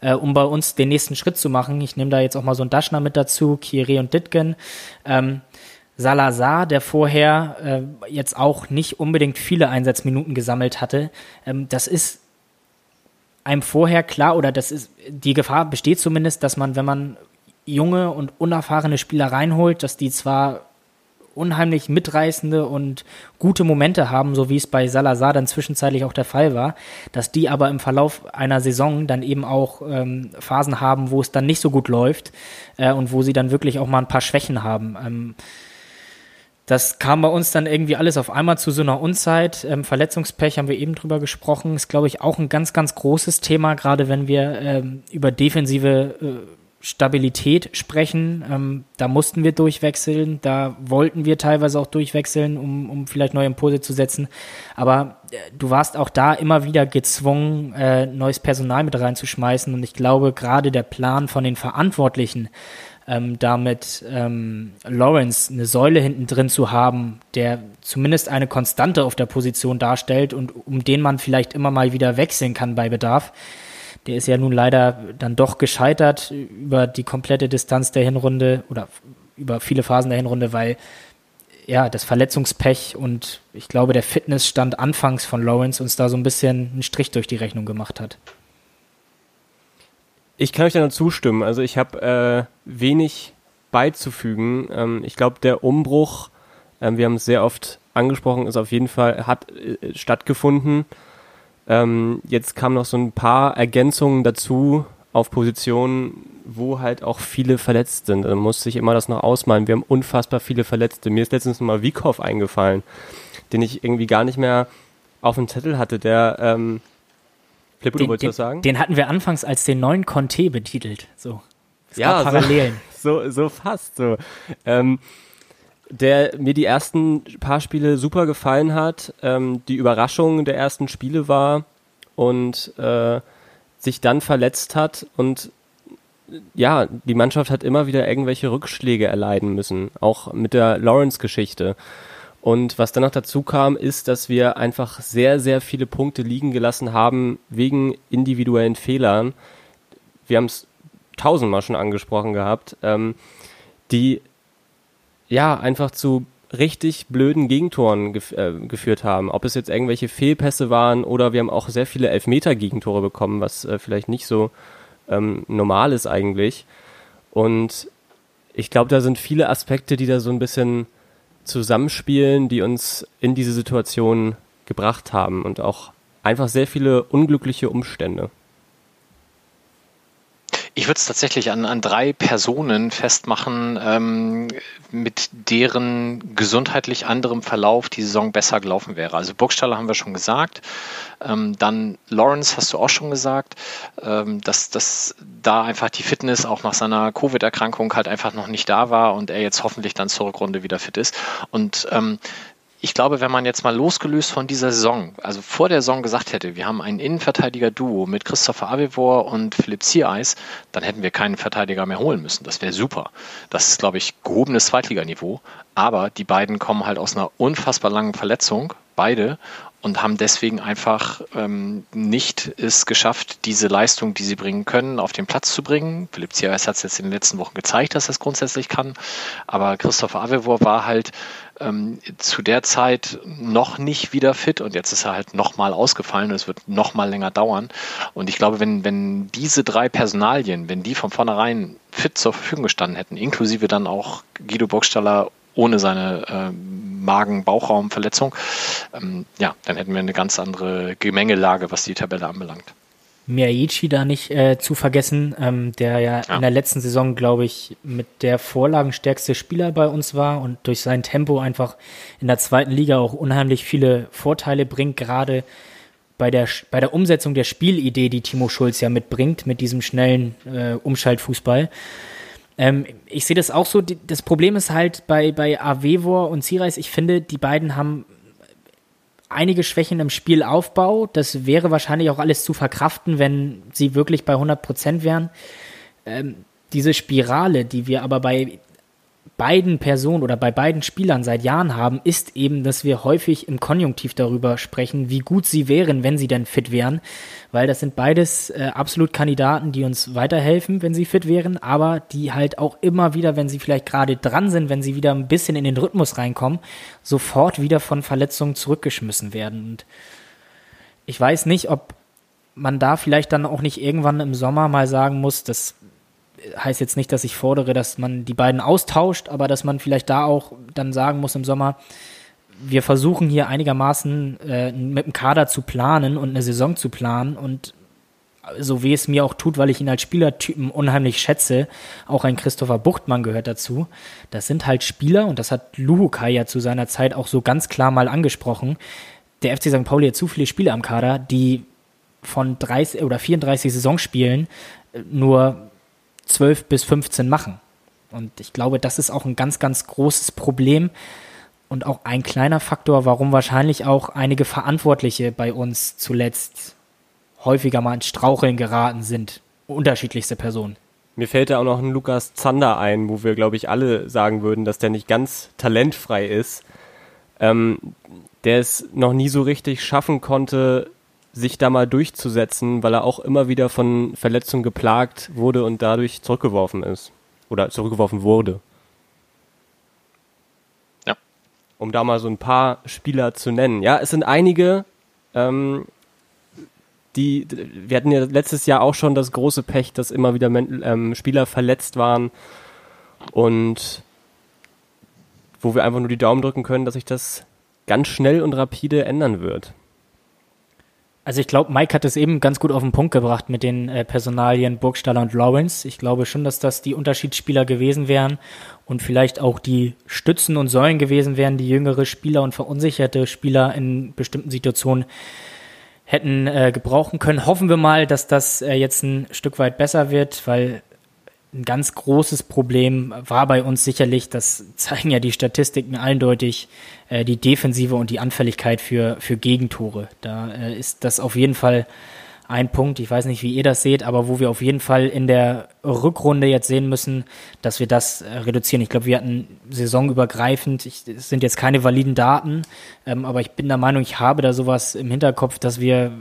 äh, um bei uns den nächsten Schritt zu machen. Ich nehme da jetzt auch mal so einen Daschner mit dazu, Kire und Ditgen. Ähm, Salazar, der vorher äh, jetzt auch nicht unbedingt viele Einsatzminuten gesammelt hatte, ähm, das ist einem vorher klar oder das ist die Gefahr besteht zumindest, dass man, wenn man junge und unerfahrene Spieler reinholt, dass die zwar unheimlich mitreißende und gute Momente haben, so wie es bei Salazar dann zwischenzeitlich auch der Fall war, dass die aber im Verlauf einer Saison dann eben auch ähm, Phasen haben, wo es dann nicht so gut läuft äh, und wo sie dann wirklich auch mal ein paar Schwächen haben. Ähm, das kam bei uns dann irgendwie alles auf einmal zu so einer Unzeit. Ähm, Verletzungspech haben wir eben drüber gesprochen, ist glaube ich auch ein ganz, ganz großes Thema, gerade wenn wir ähm, über defensive äh, Stabilität sprechen. Ähm, da mussten wir durchwechseln, da wollten wir teilweise auch durchwechseln, um, um vielleicht neue Impulse zu setzen. Aber äh, du warst auch da immer wieder gezwungen, äh, neues Personal mit reinzuschmeißen. Und ich glaube, gerade der Plan von den Verantwortlichen, ähm, damit ähm, Lawrence eine Säule hinten drin zu haben, der zumindest eine Konstante auf der Position darstellt und um den man vielleicht immer mal wieder wechseln kann bei Bedarf, der ist ja nun leider dann doch gescheitert über die komplette Distanz der Hinrunde oder über viele Phasen der Hinrunde, weil ja, das Verletzungspech und ich glaube, der Fitnessstand anfangs von Lawrence uns da so ein bisschen einen Strich durch die Rechnung gemacht hat. Ich kann euch da nur zustimmen. Also ich habe äh, wenig beizufügen. Ähm, ich glaube, der Umbruch, ähm, wir haben es sehr oft angesprochen, ist auf jeden Fall, hat äh, stattgefunden. Ähm, jetzt kamen noch so ein paar Ergänzungen dazu auf Positionen, wo halt auch viele verletzt sind. Da muss sich immer das noch ausmalen. Wir haben unfassbar viele Verletzte. Mir ist letztens mal Wiekow eingefallen, den ich irgendwie gar nicht mehr auf dem Zettel hatte, der ähm, Flippo, du wolltest was sagen? Den hatten wir anfangs als den neuen Conte betitelt. So. Es ja, Parallelen. [laughs] So, so fast so. Ähm, der mir die ersten paar Spiele super gefallen hat, ähm, die Überraschung der ersten Spiele war und äh, sich dann verletzt hat und ja, die Mannschaft hat immer wieder irgendwelche Rückschläge erleiden müssen, auch mit der Lawrence-Geschichte. Und was dann noch dazu kam, ist, dass wir einfach sehr, sehr viele Punkte liegen gelassen haben wegen individuellen Fehlern. Wir haben es tausendmal schon angesprochen gehabt, ähm, die ja einfach zu richtig blöden Gegentoren gef äh, geführt haben. Ob es jetzt irgendwelche Fehlpässe waren oder wir haben auch sehr viele Elfmeter-Gegentore bekommen, was äh, vielleicht nicht so ähm, normal ist eigentlich. Und ich glaube, da sind viele Aspekte, die da so ein bisschen zusammenspielen, die uns in diese Situation gebracht haben und auch einfach sehr viele unglückliche Umstände. Ich würde es tatsächlich an, an drei Personen festmachen, ähm, mit deren gesundheitlich anderem Verlauf die Saison besser gelaufen wäre. Also Burgstaller haben wir schon gesagt. Ähm, dann Lawrence hast du auch schon gesagt, ähm, dass, dass da einfach die Fitness auch nach seiner Covid-Erkrankung halt einfach noch nicht da war und er jetzt hoffentlich dann zur Rückrunde wieder fit ist. Und ähm, ich glaube, wenn man jetzt mal losgelöst von dieser Saison, also vor der Saison gesagt hätte, wir haben ein Innenverteidiger-Duo mit Christopher Avivor und Philipp Ziereis, dann hätten wir keinen Verteidiger mehr holen müssen. Das wäre super. Das ist, glaube ich, gehobenes Zweitliganiveau. Aber die beiden kommen halt aus einer unfassbar langen Verletzung, beide, und haben deswegen einfach ähm, nicht es geschafft, diese Leistung, die sie bringen können, auf den Platz zu bringen. Philipp Ziereis hat es jetzt in den letzten Wochen gezeigt, dass er es grundsätzlich kann. Aber Christopher Avivor war halt ähm, zu der Zeit noch nicht wieder fit und jetzt ist er halt nochmal ausgefallen und es wird nochmal länger dauern. Und ich glaube, wenn, wenn diese drei Personalien, wenn die von vornherein fit zur Verfügung gestanden hätten, inklusive dann auch Guido Burgstaller ohne seine äh, Magen-Bauchraumverletzung, ähm, ja, dann hätten wir eine ganz andere Gemengelage, was die Tabelle anbelangt. Miyachi da nicht äh, zu vergessen, ähm, der ja, ja, in der letzten Saison, glaube ich, mit der vorlagenstärkste Spieler bei uns war und durch sein Tempo einfach in der zweiten Liga auch unheimlich viele Vorteile bringt, gerade bei der, bei der Umsetzung der Spielidee, die Timo Schulz ja mitbringt, mit diesem schnellen äh, Umschaltfußball. Ähm, ich sehe das auch so. Das Problem ist halt bei, bei Avevor und Sireis, ich finde, die beiden haben einige Schwächen im Spielaufbau. Das wäre wahrscheinlich auch alles zu verkraften, wenn sie wirklich bei 100 Prozent wären. Ähm, diese Spirale, die wir aber bei beiden Personen oder bei beiden Spielern seit Jahren haben, ist eben, dass wir häufig im Konjunktiv darüber sprechen, wie gut sie wären, wenn sie denn fit wären, weil das sind beides äh, absolut Kandidaten, die uns weiterhelfen, wenn sie fit wären, aber die halt auch immer wieder, wenn sie vielleicht gerade dran sind, wenn sie wieder ein bisschen in den Rhythmus reinkommen, sofort wieder von Verletzungen zurückgeschmissen werden. Und ich weiß nicht, ob man da vielleicht dann auch nicht irgendwann im Sommer mal sagen muss, das heißt jetzt nicht, dass ich fordere, dass man die beiden austauscht, aber dass man vielleicht da auch dann sagen muss im Sommer, wir versuchen hier einigermaßen äh, mit dem Kader zu planen und eine Saison zu planen und so wie es mir auch tut, weil ich ihn als Spielertypen unheimlich schätze, auch ein Christopher Buchtmann gehört dazu. Das sind halt Spieler und das hat Luhukai ja zu seiner Zeit auch so ganz klar mal angesprochen. Der FC St. Pauli hat zu viele Spieler am Kader, die von 30 oder 34 Saisonspielen äh, nur 12 bis 15 machen. Und ich glaube, das ist auch ein ganz, ganz großes Problem und auch ein kleiner Faktor, warum wahrscheinlich auch einige Verantwortliche bei uns zuletzt häufiger mal ins Straucheln geraten sind. Unterschiedlichste Personen. Mir fällt da auch noch ein Lukas Zander ein, wo wir, glaube ich, alle sagen würden, dass der nicht ganz talentfrei ist. Ähm, der es noch nie so richtig schaffen konnte, sich da mal durchzusetzen, weil er auch immer wieder von Verletzungen geplagt wurde und dadurch zurückgeworfen ist. Oder zurückgeworfen wurde. Ja. Um da mal so ein paar Spieler zu nennen. Ja, es sind einige, ähm, die, wir hatten ja letztes Jahr auch schon das große Pech, dass immer wieder ähm, Spieler verletzt waren und wo wir einfach nur die Daumen drücken können, dass sich das ganz schnell und rapide ändern wird. Also ich glaube, Mike hat es eben ganz gut auf den Punkt gebracht mit den äh, Personalien Burgstaller und Lawrence. Ich glaube schon, dass das die Unterschiedsspieler gewesen wären und vielleicht auch die Stützen und Säulen gewesen wären, die jüngere Spieler und verunsicherte Spieler in bestimmten Situationen hätten äh, gebrauchen können. Hoffen wir mal, dass das äh, jetzt ein Stück weit besser wird, weil ein ganz großes Problem war bei uns sicherlich, das zeigen ja die Statistiken eindeutig, äh, die Defensive und die Anfälligkeit für, für Gegentore. Da äh, ist das auf jeden Fall ein Punkt, ich weiß nicht, wie ihr das seht, aber wo wir auf jeden Fall in der Rückrunde jetzt sehen müssen, dass wir das äh, reduzieren. Ich glaube, wir hatten saisonübergreifend, ich, es sind jetzt keine validen Daten, ähm, aber ich bin der Meinung, ich habe da sowas im Hinterkopf, dass wir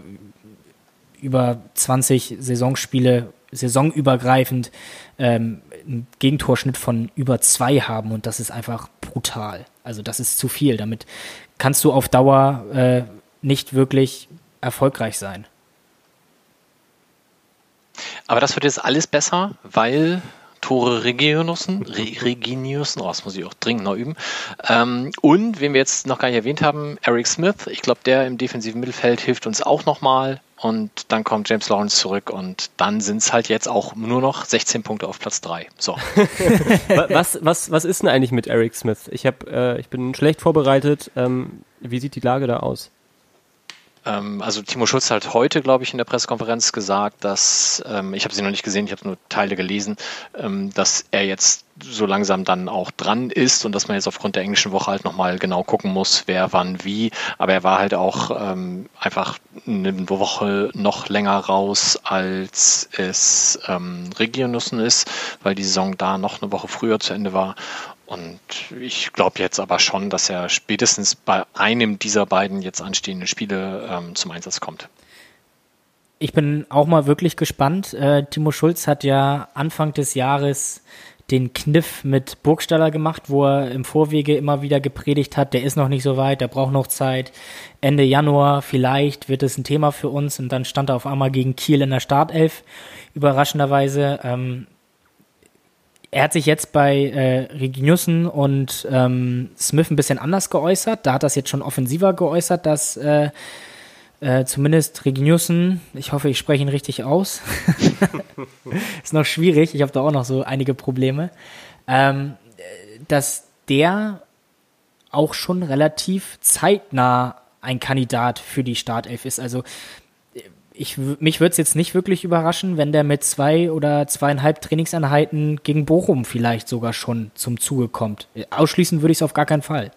über 20 Saisonspiele saisonübergreifend ähm, einen Gegentorschnitt von über zwei haben und das ist einfach brutal. Also das ist zu viel. Damit kannst du auf Dauer äh, nicht wirklich erfolgreich sein. Aber das wird jetzt alles besser, weil Tore Reginiussen, Re Reginiussen, oh, das muss ich auch dringend noch üben. Ähm, und, wen wir jetzt noch gar nicht erwähnt haben, Eric Smith. Ich glaube, der im defensiven Mittelfeld hilft uns auch nochmal. Und dann kommt James Lawrence zurück und dann sind es halt jetzt auch nur noch 16 Punkte auf Platz 3. So. [laughs] was, was, was ist denn eigentlich mit Eric Smith? Ich, hab, äh, ich bin schlecht vorbereitet. Ähm, wie sieht die Lage da aus? Ähm, also Timo Schulz hat heute, glaube ich, in der Pressekonferenz gesagt, dass, ähm, ich habe sie noch nicht gesehen, ich habe nur Teile gelesen, ähm, dass er jetzt so langsam dann auch dran ist und dass man jetzt aufgrund der englischen Woche halt nochmal genau gucken muss, wer wann wie. Aber er war halt auch ähm, einfach eine Woche noch länger raus, als es ähm, Regionussen ist, weil die Saison da noch eine Woche früher zu Ende war. Und ich glaube jetzt aber schon, dass er spätestens bei einem dieser beiden jetzt anstehenden Spiele ähm, zum Einsatz kommt. Ich bin auch mal wirklich gespannt. Äh, Timo Schulz hat ja Anfang des Jahres den Kniff mit Burgstaller gemacht, wo er im Vorwege immer wieder gepredigt hat, der ist noch nicht so weit, der braucht noch Zeit. Ende Januar vielleicht wird es ein Thema für uns und dann stand er auf einmal gegen Kiel in der Startelf, überraschenderweise. Ähm, er hat sich jetzt bei äh, Reginiussen und ähm, Smith ein bisschen anders geäußert. Da hat das jetzt schon offensiver geäußert, dass äh, äh, zumindest Reginiussen, ich hoffe, ich spreche ihn richtig aus. [laughs] ist noch schwierig, ich habe da auch noch so einige Probleme. Ähm, dass der auch schon relativ zeitnah ein Kandidat für die Startelf ist. Also ich, mich würde es jetzt nicht wirklich überraschen, wenn der mit zwei oder zweieinhalb Trainingseinheiten gegen Bochum vielleicht sogar schon zum Zuge kommt. Ausschließen würde ich es auf gar keinen Fall.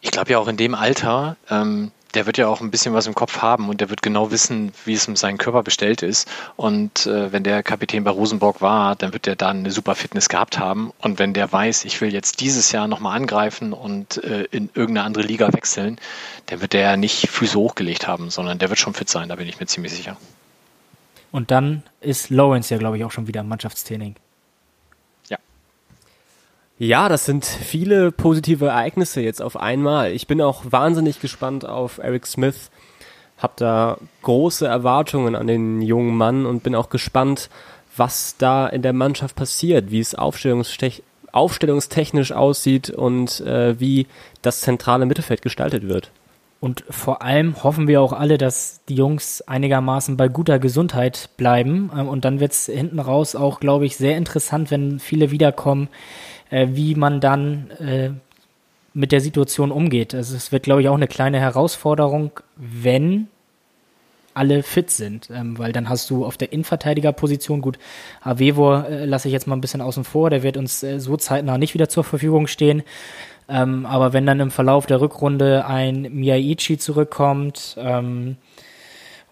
Ich glaube ja auch in dem Alter, ähm, der wird ja auch ein bisschen was im Kopf haben und der wird genau wissen, wie es um seinen Körper bestellt ist. Und äh, wenn der Kapitän bei Rosenborg war, dann wird er da eine super Fitness gehabt haben. Und wenn der weiß, ich will jetzt dieses Jahr nochmal angreifen und äh, in irgendeine andere Liga wechseln, dann wird der ja nicht Füße hochgelegt haben, sondern der wird schon fit sein, da bin ich mir ziemlich sicher. Und dann ist Lawrence ja, glaube ich, auch schon wieder im Mannschaftstraining. Ja, das sind viele positive Ereignisse jetzt auf einmal. Ich bin auch wahnsinnig gespannt auf Eric Smith. Hab da große Erwartungen an den jungen Mann und bin auch gespannt, was da in der Mannschaft passiert, wie es aufstellungstechnisch aussieht und äh, wie das zentrale Mittelfeld gestaltet wird. Und vor allem hoffen wir auch alle, dass die Jungs einigermaßen bei guter Gesundheit bleiben. Ähm, und dann wird es hinten raus auch, glaube ich, sehr interessant, wenn viele wiederkommen, äh, wie man dann äh, mit der Situation umgeht. Also es wird, glaube ich, auch eine kleine Herausforderung, wenn alle fit sind, ähm, weil dann hast du auf der Innenverteidigerposition, gut, Avevo äh, lasse ich jetzt mal ein bisschen außen vor, der wird uns äh, so zeitnah nicht wieder zur Verfügung stehen. Ähm, aber wenn dann im Verlauf der Rückrunde ein Miyaichi zurückkommt ähm,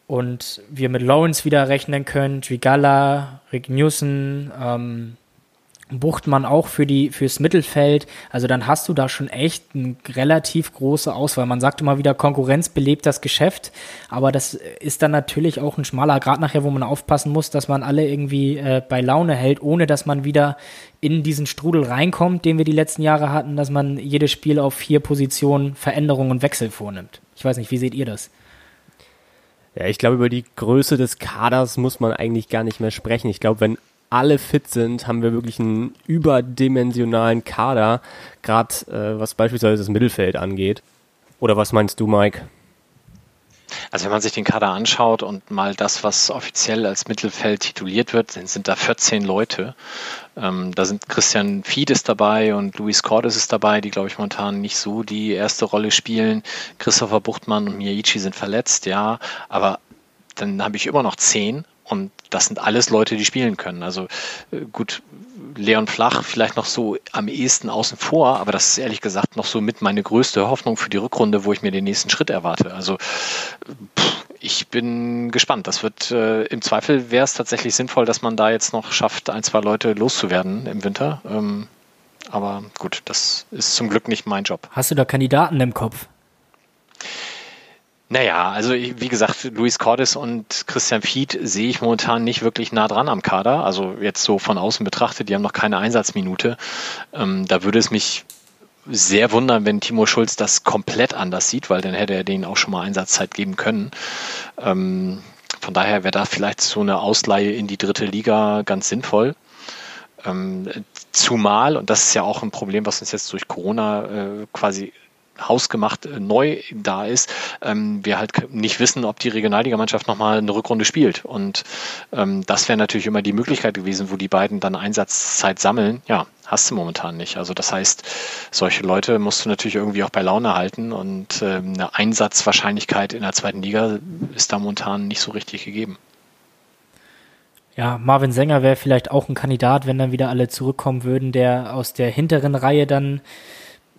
und wir mit Lawrence wieder rechnen können, Trigala, Rick Newson, ähm, Buchtmann auch für die fürs Mittelfeld. Also dann hast du da schon echt eine relativ große Auswahl. Man sagt immer wieder, Konkurrenz belebt das Geschäft, aber das ist dann natürlich auch ein schmaler Grad nachher, wo man aufpassen muss, dass man alle irgendwie äh, bei Laune hält, ohne dass man wieder in diesen Strudel reinkommt, den wir die letzten Jahre hatten, dass man jedes Spiel auf vier Positionen Veränderungen und Wechsel vornimmt. Ich weiß nicht, wie seht ihr das? Ja, ich glaube, über die Größe des Kaders muss man eigentlich gar nicht mehr sprechen. Ich glaube, wenn alle fit sind, haben wir wirklich einen überdimensionalen Kader, gerade äh, was beispielsweise das Mittelfeld angeht. Oder was meinst du, Mike? Also wenn man sich den Kader anschaut und mal das, was offiziell als Mittelfeld tituliert wird, dann sind da 14 Leute. Ähm, da sind Christian Fied dabei und Luis Cordes ist dabei, die glaube ich momentan nicht so die erste Rolle spielen. Christopher Buchtmann und Miyaichi sind verletzt, ja, aber dann habe ich immer noch zehn und das sind alles Leute, die spielen können. Also äh, gut, Leon Flach vielleicht noch so am ehesten außen vor, aber das ist ehrlich gesagt noch so mit meine größte Hoffnung für die Rückrunde, wo ich mir den nächsten Schritt erwarte. Also pff, ich bin gespannt. Das wird äh, im Zweifel wäre es tatsächlich sinnvoll, dass man da jetzt noch schafft, ein, zwei Leute loszuwerden im Winter. Ähm, aber gut, das ist zum Glück nicht mein Job. Hast du da Kandidaten im Kopf? Naja, also wie gesagt, Luis Cordes und Christian Fied sehe ich momentan nicht wirklich nah dran am Kader. Also jetzt so von außen betrachtet, die haben noch keine Einsatzminute. Ähm, da würde es mich sehr wundern, wenn Timo Schulz das komplett anders sieht, weil dann hätte er denen auch schon mal Einsatzzeit geben können. Ähm, von daher wäre da vielleicht so eine Ausleihe in die dritte Liga ganz sinnvoll. Ähm, zumal, und das ist ja auch ein Problem, was uns jetzt durch Corona äh, quasi hausgemacht äh, neu da ist, ähm, wir halt nicht wissen, ob die Regionalligamannschaft nochmal eine Rückrunde spielt. Und ähm, das wäre natürlich immer die Möglichkeit gewesen, wo die beiden dann Einsatzzeit sammeln. Ja, hast du momentan nicht. Also das heißt, solche Leute musst du natürlich irgendwie auch bei Laune halten und ähm, eine Einsatzwahrscheinlichkeit in der zweiten Liga ist da momentan nicht so richtig gegeben. Ja, Marvin Sänger wäre vielleicht auch ein Kandidat, wenn dann wieder alle zurückkommen würden, der aus der hinteren Reihe dann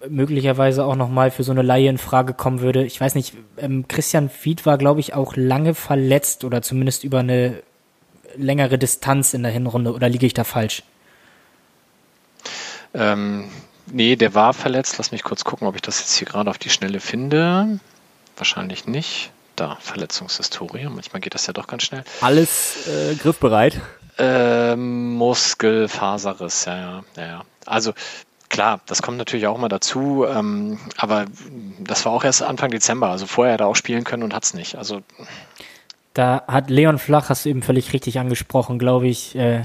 möglicherweise auch nochmal für so eine Laie in Frage kommen würde. Ich weiß nicht, ähm, Christian Fied war, glaube ich, auch lange verletzt oder zumindest über eine längere Distanz in der Hinrunde oder liege ich da falsch? Ähm, nee, der war verletzt. Lass mich kurz gucken, ob ich das jetzt hier gerade auf die Schnelle finde. Wahrscheinlich nicht. Da, Verletzungshistorie. Manchmal geht das ja doch ganz schnell. Alles äh, griffbereit. Ähm, Muskelfaserriss, ja, ja, ja. Also Klar, das kommt natürlich auch mal dazu, ähm, aber das war auch erst Anfang Dezember, also vorher da auch spielen können und hat es nicht. Also da hat Leon Flach, hast du eben völlig richtig angesprochen, glaube ich, äh,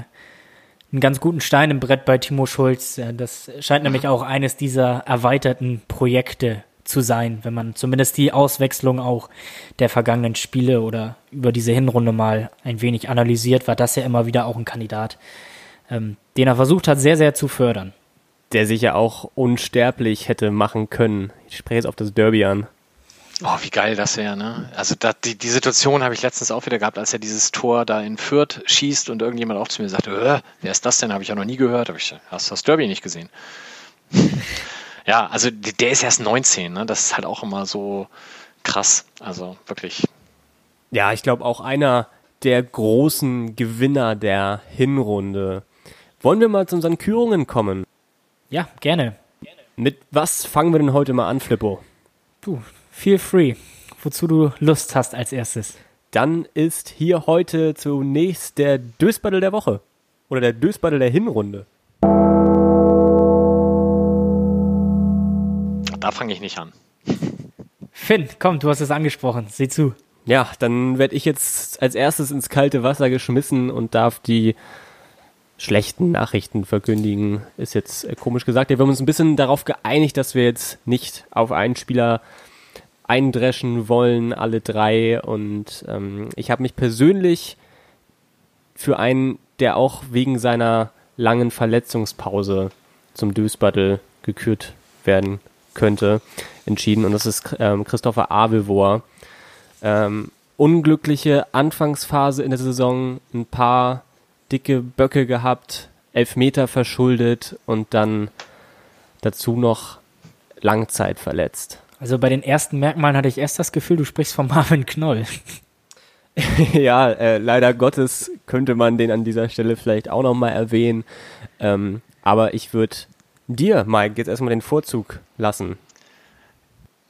einen ganz guten Stein im Brett bei Timo Schulz. Das scheint nämlich auch eines dieser erweiterten Projekte zu sein, wenn man zumindest die Auswechslung auch der vergangenen Spiele oder über diese Hinrunde mal ein wenig analysiert, war das ja immer wieder auch ein Kandidat, ähm, den er versucht hat, sehr, sehr zu fördern der sich ja auch unsterblich hätte machen können. Ich spreche jetzt auf das Derby an. Oh, wie geil das wäre, ne? Also da, die, die Situation habe ich letztens auch wieder gehabt, als er dieses Tor da in Fürth schießt und irgendjemand auch zu mir sagte, äh, wer ist das denn? Habe ich ja noch nie gehört. Habe ich, hast du das Derby nicht gesehen? [laughs] ja, also der ist erst 19, ne? Das ist halt auch immer so krass. Also wirklich. Ja, ich glaube auch einer der großen Gewinner der Hinrunde. Wollen wir mal zu unseren Kürungen kommen? Ja, gerne. Mit was fangen wir denn heute mal an, Flippo? Du, feel free. Wozu du Lust hast als erstes. Dann ist hier heute zunächst der Dösbattel der Woche. Oder der Dösbattel der Hinrunde. Da fange ich nicht an. Finn, komm, du hast es angesprochen. Sieh zu. Ja, dann werde ich jetzt als erstes ins kalte Wasser geschmissen und darf die schlechten Nachrichten verkündigen, ist jetzt äh, komisch gesagt. Wir haben uns ein bisschen darauf geeinigt, dass wir jetzt nicht auf einen Spieler eindreschen wollen, alle drei. Und ähm, ich habe mich persönlich für einen, der auch wegen seiner langen Verletzungspause zum Dösbattle gekürt werden könnte, entschieden. Und das ist ähm, Christopher Avevor. Ähm, unglückliche Anfangsphase in der Saison, ein paar dicke Böcke gehabt, Elfmeter verschuldet und dann dazu noch Langzeit verletzt. Also bei den ersten Merkmalen hatte ich erst das Gefühl, du sprichst von [laughs] Marvin Knoll. [laughs] ja, äh, leider Gottes könnte man den an dieser Stelle vielleicht auch nochmal erwähnen. Ähm, aber ich würde dir, Mike, jetzt erstmal den Vorzug lassen.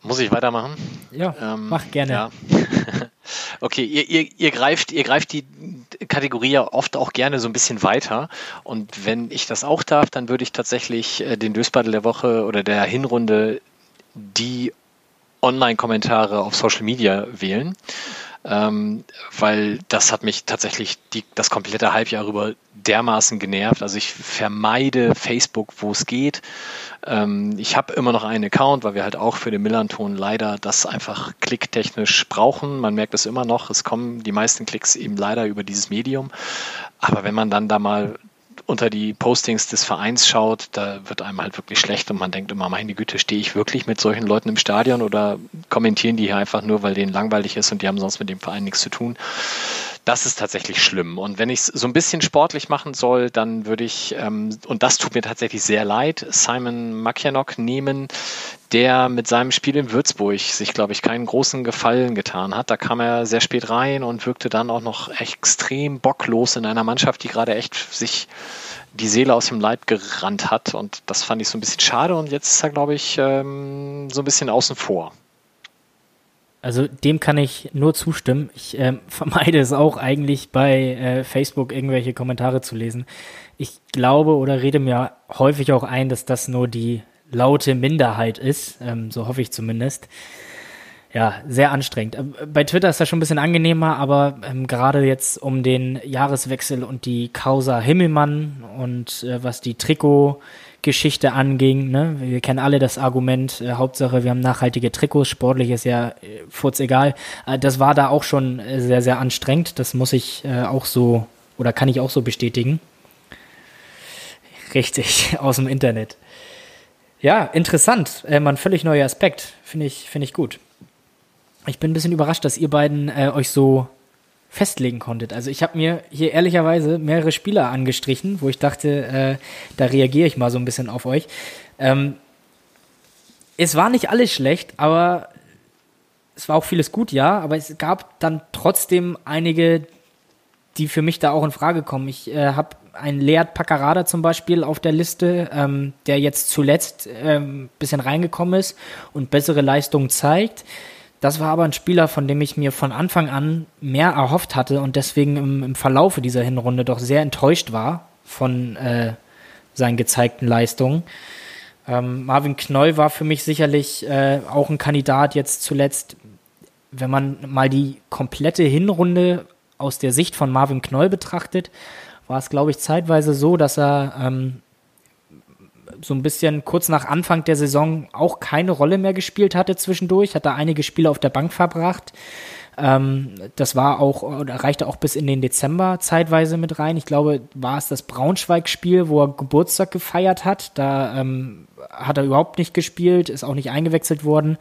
Muss ich weitermachen? Ja, ähm, mach gerne. Ja. [laughs] okay, ihr, ihr, ihr, greift, ihr greift die Kategorie ja oft auch gerne so ein bisschen weiter. Und wenn ich das auch darf, dann würde ich tatsächlich äh, den Dösbattle der Woche oder der Hinrunde die Online-Kommentare auf Social Media wählen. Ähm, weil das hat mich tatsächlich die, das komplette Halbjahr über dermaßen genervt. Also ich vermeide Facebook, wo es geht. Ähm, ich habe immer noch einen Account, weil wir halt auch für den Millanton leider das einfach klicktechnisch brauchen. Man merkt es immer noch, es kommen die meisten Klicks eben leider über dieses Medium. Aber wenn man dann da mal unter die Postings des Vereins schaut, da wird einem halt wirklich schlecht und man denkt immer, meine Güte, stehe ich wirklich mit solchen Leuten im Stadion oder kommentieren die hier einfach nur, weil denen langweilig ist und die haben sonst mit dem Verein nichts zu tun. Das ist tatsächlich schlimm. Und wenn ich es so ein bisschen sportlich machen soll, dann würde ich, ähm, und das tut mir tatsächlich sehr leid, Simon Makianok nehmen, der mit seinem Spiel in Würzburg sich, glaube ich, keinen großen Gefallen getan hat. Da kam er sehr spät rein und wirkte dann auch noch extrem bocklos in einer Mannschaft, die gerade echt sich die Seele aus dem Leib gerannt hat. Und das fand ich so ein bisschen schade. Und jetzt ist er, glaube ich, ähm, so ein bisschen außen vor. Also dem kann ich nur zustimmen. Ich ähm, [laughs] vermeide es auch eigentlich bei äh, Facebook irgendwelche Kommentare zu lesen. Ich glaube oder rede mir häufig auch ein, dass das nur die laute Minderheit ist, ähm, so hoffe ich zumindest. Ja, sehr anstrengend. Ähm, bei Twitter ist das schon ein bisschen angenehmer, aber ähm, gerade jetzt um den Jahreswechsel und die Causa Himmelmann und äh, was die Trikotgeschichte anging, ne? wir kennen alle das Argument, äh, Hauptsache wir haben nachhaltige Trikots, sportlich ist ja äh, furz egal. Äh, das war da auch schon äh, sehr, sehr anstrengend. Das muss ich äh, auch so oder kann ich auch so bestätigen. Richtig, [laughs] aus dem Internet. Ja, interessant. Äh, mal ein völlig neuer Aspekt. Finde ich, finde ich gut. Ich bin ein bisschen überrascht, dass ihr beiden äh, euch so festlegen konntet. Also ich habe mir hier ehrlicherweise mehrere Spieler angestrichen, wo ich dachte, äh, da reagiere ich mal so ein bisschen auf euch. Ähm, es war nicht alles schlecht, aber es war auch vieles gut, ja, aber es gab dann trotzdem einige, die für mich da auch in Frage kommen. Ich äh, habe ein Lead Paccarada zum Beispiel auf der Liste, ähm, der jetzt zuletzt ähm, bisschen reingekommen ist und bessere Leistungen zeigt. Das war aber ein Spieler, von dem ich mir von Anfang an mehr erhofft hatte und deswegen im, im Verlaufe dieser Hinrunde doch sehr enttäuscht war von äh, seinen gezeigten Leistungen. Ähm, Marvin Knoll war für mich sicherlich äh, auch ein Kandidat jetzt zuletzt. Wenn man mal die komplette Hinrunde aus der Sicht von Marvin Knoll betrachtet, war es, glaube ich, zeitweise so, dass er ähm, so ein bisschen kurz nach Anfang der Saison auch keine Rolle mehr gespielt hatte zwischendurch, hat da einige Spiele auf der Bank verbracht. Ähm, das war auch, oder reichte auch bis in den Dezember zeitweise mit rein. Ich glaube, war es das Braunschweig-Spiel, wo er Geburtstag gefeiert hat. Da ähm, hat er überhaupt nicht gespielt, ist auch nicht eingewechselt worden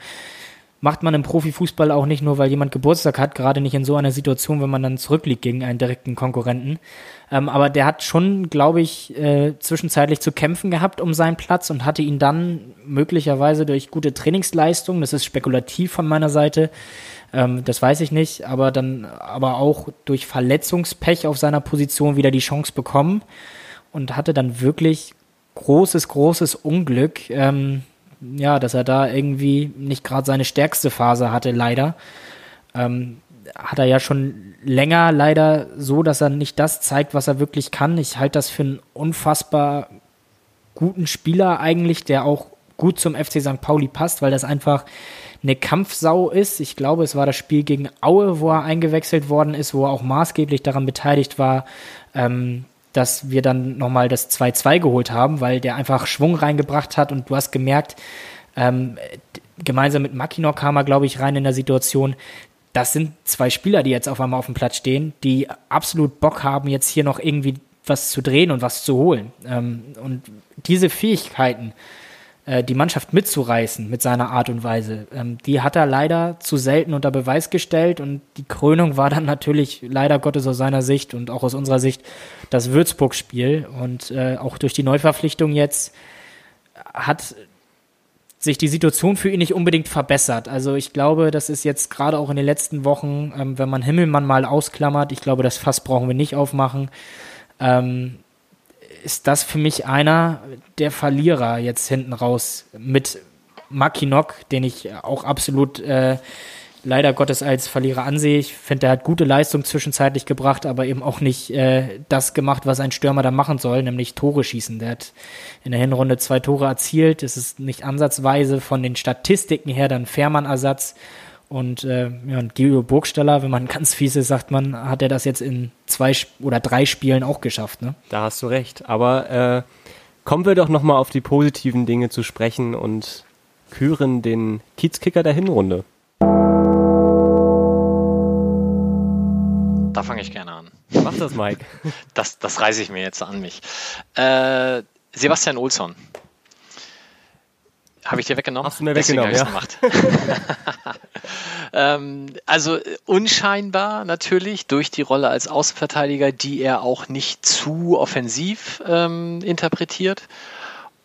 macht man im Profifußball auch nicht nur, weil jemand Geburtstag hat, gerade nicht in so einer Situation, wenn man dann zurückliegt gegen einen direkten Konkurrenten. Ähm, aber der hat schon, glaube ich, äh, zwischenzeitlich zu kämpfen gehabt um seinen Platz und hatte ihn dann möglicherweise durch gute Trainingsleistung, das ist spekulativ von meiner Seite, ähm, das weiß ich nicht, aber dann aber auch durch Verletzungspech auf seiner Position wieder die Chance bekommen und hatte dann wirklich großes, großes Unglück. Ähm, ja, dass er da irgendwie nicht gerade seine stärkste Phase hatte, leider. Ähm, hat er ja schon länger leider so, dass er nicht das zeigt, was er wirklich kann. Ich halte das für einen unfassbar guten Spieler eigentlich, der auch gut zum FC St. Pauli passt, weil das einfach eine Kampfsau ist. Ich glaube, es war das Spiel gegen Aue, wo er eingewechselt worden ist, wo er auch maßgeblich daran beteiligt war, ähm, dass wir dann nochmal das 2-2 geholt haben, weil der einfach Schwung reingebracht hat und du hast gemerkt, ähm, gemeinsam mit Makinor kam er, glaube ich, rein in der Situation, das sind zwei Spieler, die jetzt auf einmal auf dem Platz stehen, die absolut Bock haben, jetzt hier noch irgendwie was zu drehen und was zu holen. Ähm, und diese Fähigkeiten, äh, die Mannschaft mitzureißen mit seiner Art und Weise. Ähm, die hat er leider zu selten unter Beweis gestellt und die Krönung war dann natürlich leider Gottes aus seiner Sicht und auch aus unserer Sicht das Würzburg-Spiel und äh, auch durch die Neuverpflichtung jetzt hat sich die Situation für ihn nicht unbedingt verbessert. Also ich glaube, das ist jetzt gerade auch in den letzten Wochen, ähm, wenn man Himmelmann mal ausklammert, ich glaube, das Fass brauchen wir nicht aufmachen. Ähm, ist das für mich einer der Verlierer jetzt hinten raus mit Makinok, den ich auch absolut äh, leider Gottes als Verlierer ansehe. Ich finde, er hat gute Leistung zwischenzeitlich gebracht, aber eben auch nicht äh, das gemacht, was ein Stürmer da machen soll, nämlich Tore schießen. Der hat in der Hinrunde zwei Tore erzielt. Es ist nicht ansatzweise von den Statistiken her dann Fährmann-Ersatz Und äh, ja, Guido Burgstaller, wenn man [laughs] ganz fies ist, sagt man, hat er das jetzt in zwei oder drei Spielen auch geschafft. Ne? Da hast du recht. Aber äh, kommen wir doch nochmal auf die positiven Dinge zu sprechen und küren den Kiezkicker der Hinrunde. Da fange ich gerne an. Mach das, Mike. [laughs] Das, das reiße ich mir jetzt an mich. Äh, Sebastian Olsson. Habe ich dir weggenommen? Hast du mir weggenommen, ja. [laughs] Ähm, also unscheinbar natürlich durch die Rolle als Außenverteidiger, die er auch nicht zu offensiv ähm, interpretiert.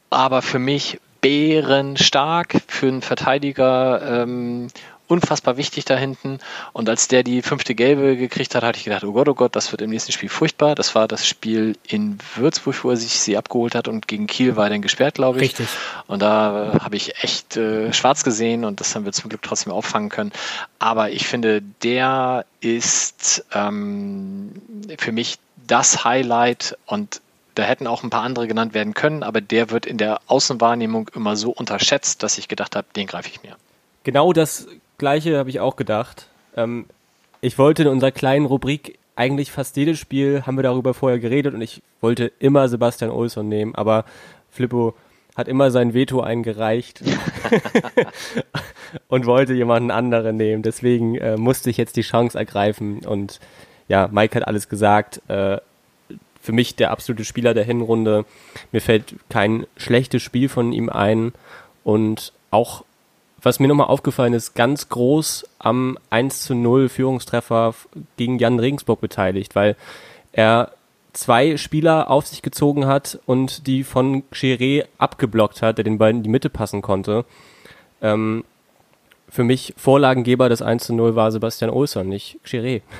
Aber für mich bärenstark für einen Verteidiger ähm, unfassbar wichtig da hinten. Und als der die fünfte Gelbe gekriegt hat, hatte ich gedacht, oh Gott, oh Gott, das wird im nächsten Spiel furchtbar. Das war das Spiel in Würzburg, wo er sich sie abgeholt hat und gegen Kiel war er dann gesperrt, glaube ich. Richtig. Und da äh, habe ich echt äh, schwarz gesehen und das haben wir zum Glück trotzdem auffangen können. Aber ich finde, der ist ähm, für mich das Highlight und da hätten auch ein paar andere genannt werden können, aber der wird in der Außenwahrnehmung immer so unterschätzt, dass ich gedacht habe, den greife ich mir. Genau das Gleiche habe ich auch gedacht. Ähm, ich wollte in unserer kleinen Rubrik eigentlich fast jedes Spiel, haben wir darüber vorher geredet und ich wollte immer Sebastian Olsson nehmen, aber Flippo hat immer sein Veto eingereicht [laughs] [laughs] und wollte jemanden anderen nehmen. Deswegen äh, musste ich jetzt die Chance ergreifen und ja, Mike hat alles gesagt. Äh, für mich der absolute Spieler der Hinrunde. Mir fällt kein schlechtes Spiel von ihm ein und auch was mir nochmal aufgefallen ist, ganz groß am 1 zu 0 Führungstreffer gegen Jan Regensburg beteiligt, weil er zwei Spieler auf sich gezogen hat und die von Cheré abgeblockt hat, der den beiden in die Mitte passen konnte. Ähm, für mich Vorlagengeber des 1 zu 0 war Sebastian Olsson, nicht Cheré. [laughs]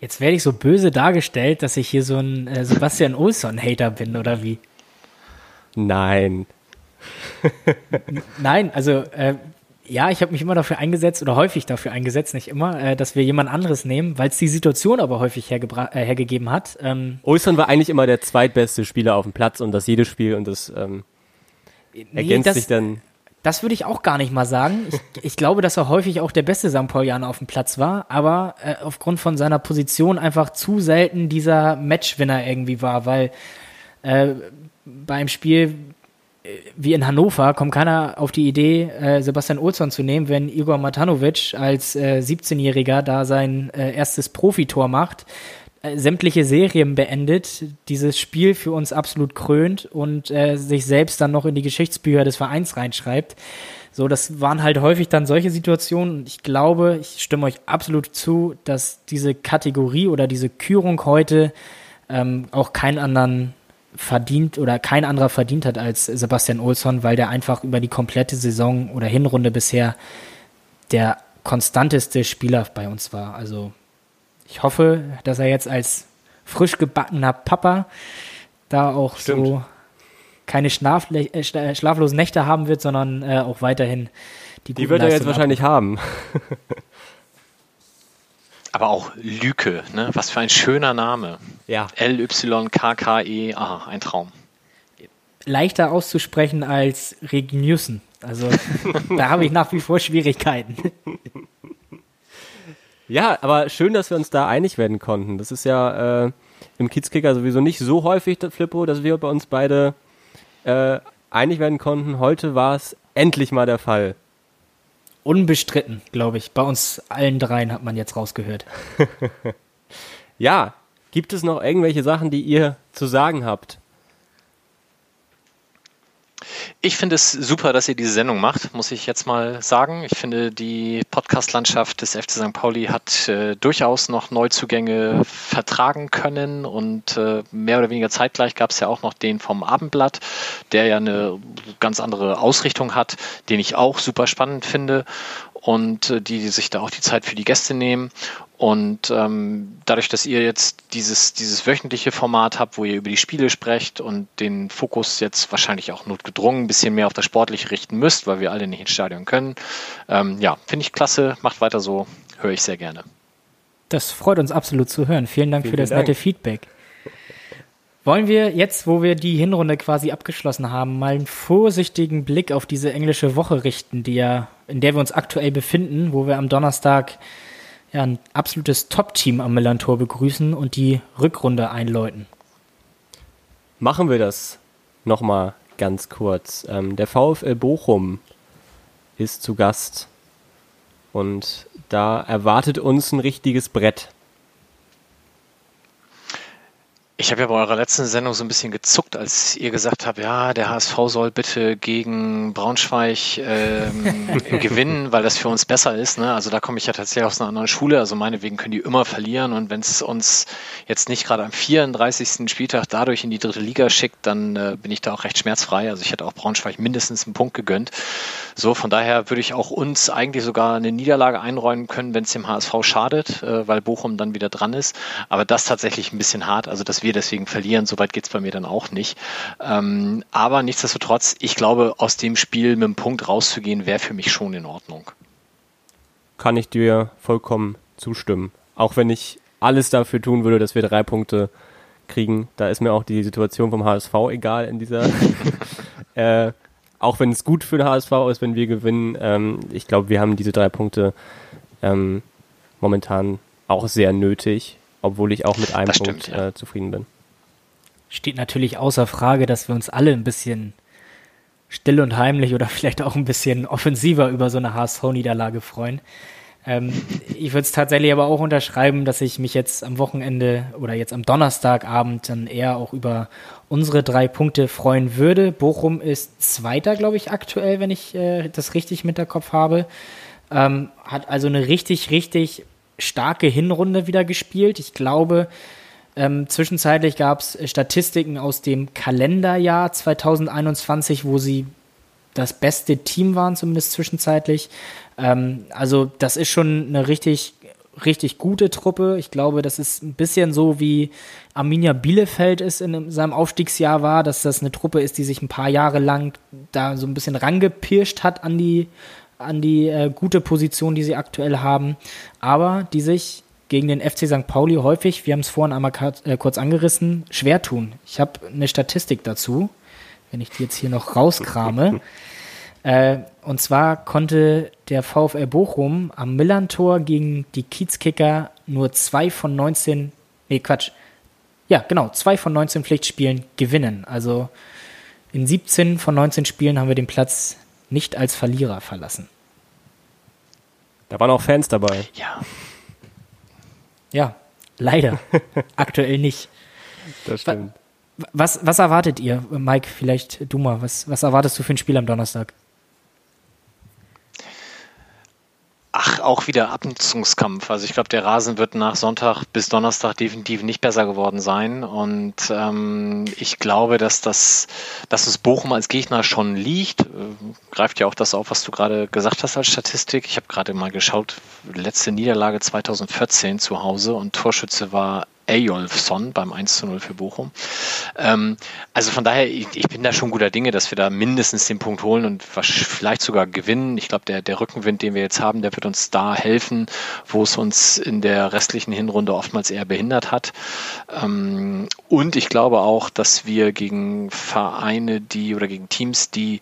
Jetzt werde ich so böse dargestellt, dass ich hier so ein äh, Sebastian Olsson-Hater bin, oder wie? Nein, [laughs] Nein, also äh, ja, ich habe mich immer dafür eingesetzt oder häufig dafür eingesetzt, nicht immer, äh, dass wir jemand anderes nehmen, weil es die Situation aber häufig äh, hergegeben hat. Ähm, Olsson war eigentlich immer der zweitbeste Spieler auf dem Platz und das jedes Spiel und das ähm, ergänzt nee, das, sich dann. Das würde ich auch gar nicht mal sagen. Ich, [laughs] ich glaube, dass er häufig auch der beste St. Paulianer auf dem Platz war, aber äh, aufgrund von seiner Position einfach zu selten dieser Matchwinner irgendwie war, weil äh, beim Spiel wie in Hannover kommt keiner auf die Idee, äh, Sebastian Olsson zu nehmen, wenn Igor Matanovic als äh, 17-Jähriger da sein äh, erstes Profitor macht, äh, sämtliche Serien beendet, dieses Spiel für uns absolut krönt und äh, sich selbst dann noch in die Geschichtsbücher des Vereins reinschreibt. So, das waren halt häufig dann solche Situationen. Ich glaube, ich stimme euch absolut zu, dass diese Kategorie oder diese Kürung heute ähm, auch keinen anderen verdient oder kein anderer verdient hat als Sebastian Olsson, weil der einfach über die komplette Saison oder Hinrunde bisher der konstanteste Spieler bei uns war. Also ich hoffe, dass er jetzt als frisch gebackener Papa da auch Stimmt. so keine Schlafle äh, schlaflosen Nächte haben wird, sondern äh, auch weiterhin die Die wird er jetzt wahrscheinlich haben. [laughs] Aber auch Lüke, ne? Was für ein schöner Name. Ja. L-Y-K-K-E, aha, ein Traum. Leichter auszusprechen als Regniussen. Also [laughs] da habe ich nach wie vor Schwierigkeiten. Ja, aber schön, dass wir uns da einig werden konnten. Das ist ja äh, im Kiezkicker sowieso nicht so häufig, Flippo, dass wir bei uns beide äh, einig werden konnten. Heute war es endlich mal der Fall. Unbestritten, glaube ich. Bei uns allen dreien hat man jetzt rausgehört. [laughs] ja, gibt es noch irgendwelche Sachen, die ihr zu sagen habt? Ich finde es super, dass ihr diese Sendung macht, muss ich jetzt mal sagen. Ich finde, die Podcast-Landschaft des FC St. Pauli hat äh, durchaus noch Neuzugänge vertragen können und äh, mehr oder weniger zeitgleich gab es ja auch noch den vom Abendblatt, der ja eine ganz andere Ausrichtung hat, den ich auch super spannend finde und äh, die, die sich da auch die Zeit für die Gäste nehmen. Und ähm, dadurch, dass ihr jetzt dieses, dieses wöchentliche Format habt, wo ihr über die Spiele sprecht und den Fokus jetzt wahrscheinlich auch notgedrungen ein bisschen mehr auf das Sportliche richten müsst, weil wir alle nicht ins Stadion können, ähm, ja, finde ich klasse, macht weiter so, höre ich sehr gerne. Das freut uns absolut zu hören. Vielen Dank Vielen für das Dank. nette Feedback. Wollen wir jetzt, wo wir die Hinrunde quasi abgeschlossen haben, mal einen vorsichtigen Blick auf diese englische Woche richten, die ja in der wir uns aktuell befinden, wo wir am Donnerstag ja, ein absolutes Top-Team am Millantor begrüßen und die Rückrunde einläuten. Machen wir das nochmal ganz kurz. Ähm, der VfL Bochum ist zu Gast und da erwartet uns ein richtiges Brett. Ich habe ja bei eurer letzten Sendung so ein bisschen gezuckt, als ihr gesagt habt, ja, der HSV soll bitte gegen Braunschweig ähm, [laughs] gewinnen, weil das für uns besser ist. Ne? Also da komme ich ja tatsächlich aus einer anderen Schule. Also meinetwegen können die immer verlieren. Und wenn es uns jetzt nicht gerade am 34. Spieltag dadurch in die dritte Liga schickt, dann äh, bin ich da auch recht schmerzfrei. Also ich hätte auch Braunschweig mindestens einen Punkt gegönnt. So, von daher würde ich auch uns eigentlich sogar eine Niederlage einräumen können, wenn es dem HSV schadet, äh, weil Bochum dann wieder dran ist. Aber das tatsächlich ein bisschen hart. Also dass wir deswegen verlieren. Soweit geht es bei mir dann auch nicht. Ähm, aber nichtsdestotrotz, ich glaube, aus dem Spiel mit einem Punkt rauszugehen, wäre für mich schon in Ordnung. Kann ich dir vollkommen zustimmen. Auch wenn ich alles dafür tun würde, dass wir drei Punkte kriegen. Da ist mir auch die Situation vom HSV egal in dieser. [laughs] äh, auch wenn es gut für den HSV ist, wenn wir gewinnen. Ähm, ich glaube, wir haben diese drei Punkte ähm, momentan auch sehr nötig obwohl ich auch mit einem das Punkt stimmt, ja. äh, zufrieden bin. Steht natürlich außer Frage, dass wir uns alle ein bisschen still und heimlich oder [laughs] vielleicht auch ein bisschen offensiver über so eine HSV-Niederlage freuen. Ähm, ich würde es tatsächlich aber auch unterschreiben, dass ich mich jetzt am Wochenende oder jetzt am Donnerstagabend dann eher auch über unsere drei Punkte freuen würde. Bochum ist Zweiter, glaube ich, aktuell, wenn ich äh, das richtig mit der Kopf habe. Ähm, hat also eine richtig, richtig starke Hinrunde wieder gespielt. Ich glaube, ähm, zwischenzeitlich gab es Statistiken aus dem Kalenderjahr 2021, wo sie das beste Team waren, zumindest zwischenzeitlich. Ähm, also das ist schon eine richtig, richtig gute Truppe. Ich glaube, das ist ein bisschen so wie Arminia Bielefeld es in seinem Aufstiegsjahr war, dass das eine Truppe ist, die sich ein paar Jahre lang da so ein bisschen rangepirscht hat an die an die äh, gute Position, die sie aktuell haben, aber die sich gegen den FC St. Pauli häufig, wir haben es vorhin einmal äh, kurz angerissen, schwer tun. Ich habe eine Statistik dazu, wenn ich die jetzt hier noch rauskrame. [laughs] äh, und zwar konnte der VfL Bochum am Millantor gegen die Kiezkicker nur zwei von 19, nee Quatsch, ja genau, zwei von 19 Pflichtspielen gewinnen. Also in 17 von 19 Spielen haben wir den Platz nicht als Verlierer verlassen. Da waren auch Fans dabei. Ja. Ja, leider. [laughs] Aktuell nicht. Das stimmt. Was, was erwartet ihr, Mike? Vielleicht du mal. Was, was erwartest du für ein Spiel am Donnerstag? Ach, auch wieder Abnutzungskampf. Also ich glaube, der Rasen wird nach Sonntag bis Donnerstag definitiv nicht besser geworden sein. Und ähm, ich glaube, dass das, dass es Bochum als Gegner schon liegt. Äh, greift ja auch das auf, was du gerade gesagt hast als Statistik. Ich habe gerade mal geschaut, letzte Niederlage 2014 zu Hause und Torschütze war Eyolfsson beim 1 zu 0 für Bochum. Ähm, also von daher, ich, ich, bin da schon guter Dinge, dass wir da mindestens den Punkt holen und vielleicht sogar gewinnen. Ich glaube, der, der Rückenwind, den wir jetzt haben, der wird uns da helfen, wo es uns in der restlichen Hinrunde oftmals eher behindert hat. Ähm, und ich glaube auch, dass wir gegen Vereine, die oder gegen Teams, die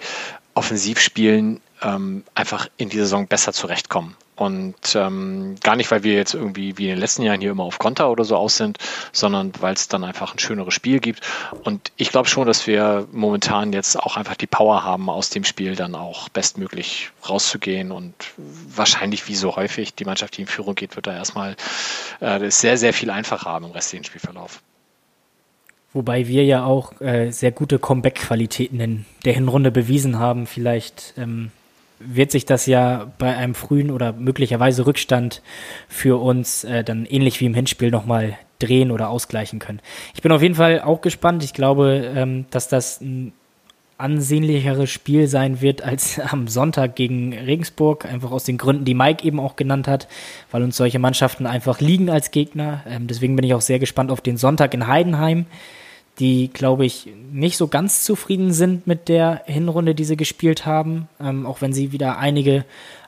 offensiv spielen, ähm, einfach in dieser Saison besser zurechtkommen. Und ähm, gar nicht, weil wir jetzt irgendwie wie in den letzten Jahren hier immer auf Konter oder so aus sind, sondern weil es dann einfach ein schöneres Spiel gibt. Und ich glaube schon, dass wir momentan jetzt auch einfach die Power haben, aus dem Spiel dann auch bestmöglich rauszugehen. Und wahrscheinlich, wie so häufig, die Mannschaft, die in Führung geht, wird da erstmal äh, sehr, sehr viel einfacher haben im restlichen Spielverlauf. Wobei wir ja auch äh, sehr gute Comeback-Qualitäten in der Hinrunde bewiesen haben. Vielleicht ähm, wird sich das ja bei einem frühen oder möglicherweise Rückstand für uns äh, dann ähnlich wie im Hinspiel nochmal drehen oder ausgleichen können. Ich bin auf jeden Fall auch gespannt. Ich glaube, ähm, dass das ein ansehnlicheres Spiel sein wird als [laughs] am Sonntag gegen Regensburg, einfach aus den Gründen, die Mike eben auch genannt hat, weil uns solche Mannschaften einfach liegen als Gegner. Ähm, deswegen bin ich auch sehr gespannt auf den Sonntag in Heidenheim die, glaube ich, nicht so ganz zufrieden sind mit der Hinrunde, die sie gespielt haben, ähm, auch wenn sie wieder einige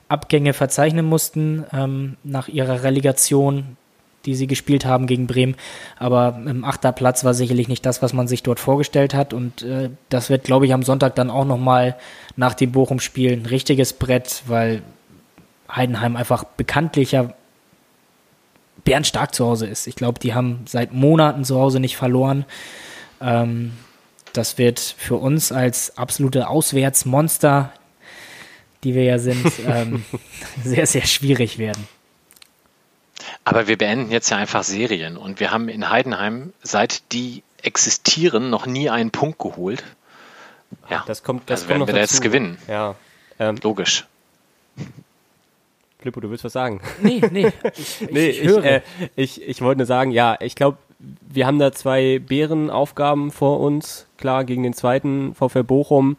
Abgänge verzeichnen mussten ähm, nach ihrer Relegation. die sie gespielt haben gegen Bremen. Aber im achter Platz war sicherlich nicht das, was man sich dort vorgestellt hat. Und äh, das wird, glaube ich, am Sonntag dann auch nochmal nach dem Bochum-Spiel ein richtiges Brett, weil Heidenheim einfach bekanntlicher bärenstark zu Hause ist. Ich glaube, die haben seit Monaten zu Hause nicht verloren. Ähm, das wird für uns als absolute Auswärtsmonster, die wir ja sind, [laughs] ähm, sehr, sehr schwierig werden. Aber wir beenden jetzt ja einfach Serien und wir haben in Heidenheim, seit die existieren, noch nie einen Punkt geholt. Ja, das kommt, das also werden wir da jetzt gewinnen. Ja, ähm, logisch. Flippo, du willst was sagen? Nee, nee. [laughs] Ich, nee, ich, ich, äh, ich, ich wollte nur sagen, ja, ich glaube, wir haben da zwei Bärenaufgaben vor uns. Klar, gegen den zweiten VfL Bochum.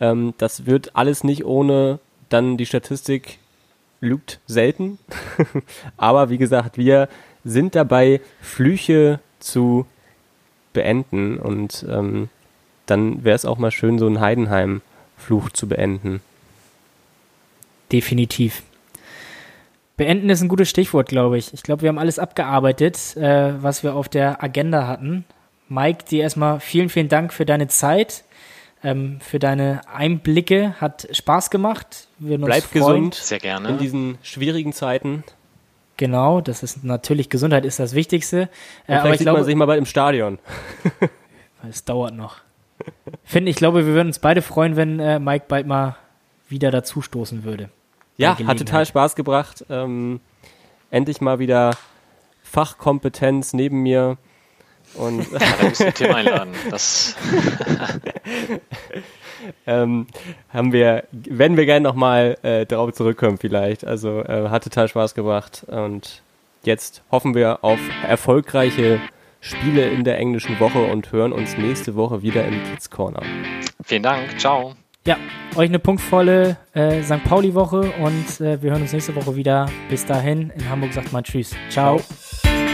Ähm, das wird alles nicht ohne dann die Statistik lügt selten. [laughs] Aber wie gesagt, wir sind dabei, Flüche zu beenden und ähm, dann wäre es auch mal schön, so einen Heidenheim-Fluch zu beenden. Definitiv. Beenden ist ein gutes Stichwort, glaube ich. Ich glaube, wir haben alles abgearbeitet, äh, was wir auf der Agenda hatten. Mike, dir erstmal vielen, vielen Dank für deine Zeit, ähm, für deine Einblicke. Hat Spaß gemacht. Wir Bleib gesund. Sehr gerne. In diesen schwierigen Zeiten. Genau, das ist natürlich Gesundheit ist das Wichtigste. Äh, aber ich sieht glaube, man sich mal bald im Stadion. [laughs] es dauert noch. Finde, ich glaube, wir würden uns beide freuen, wenn äh, Mike bald mal wieder dazustoßen würde. Ja, hat total Spaß gebracht. Ähm, endlich mal wieder Fachkompetenz neben mir. Und ja, da müssen wir Tim einladen. Das [laughs] ähm, haben wir, werden wir gerne nochmal äh, darauf zurückkommen vielleicht. Also äh, hat total Spaß gebracht und jetzt hoffen wir auf erfolgreiche Spiele in der englischen Woche und hören uns nächste Woche wieder im Kids Corner. Vielen Dank, ciao. Ja, euch eine punktvolle äh, St. Pauli-Woche und äh, wir hören uns nächste Woche wieder. Bis dahin, in Hamburg sagt man Tschüss. Ciao. Ciao.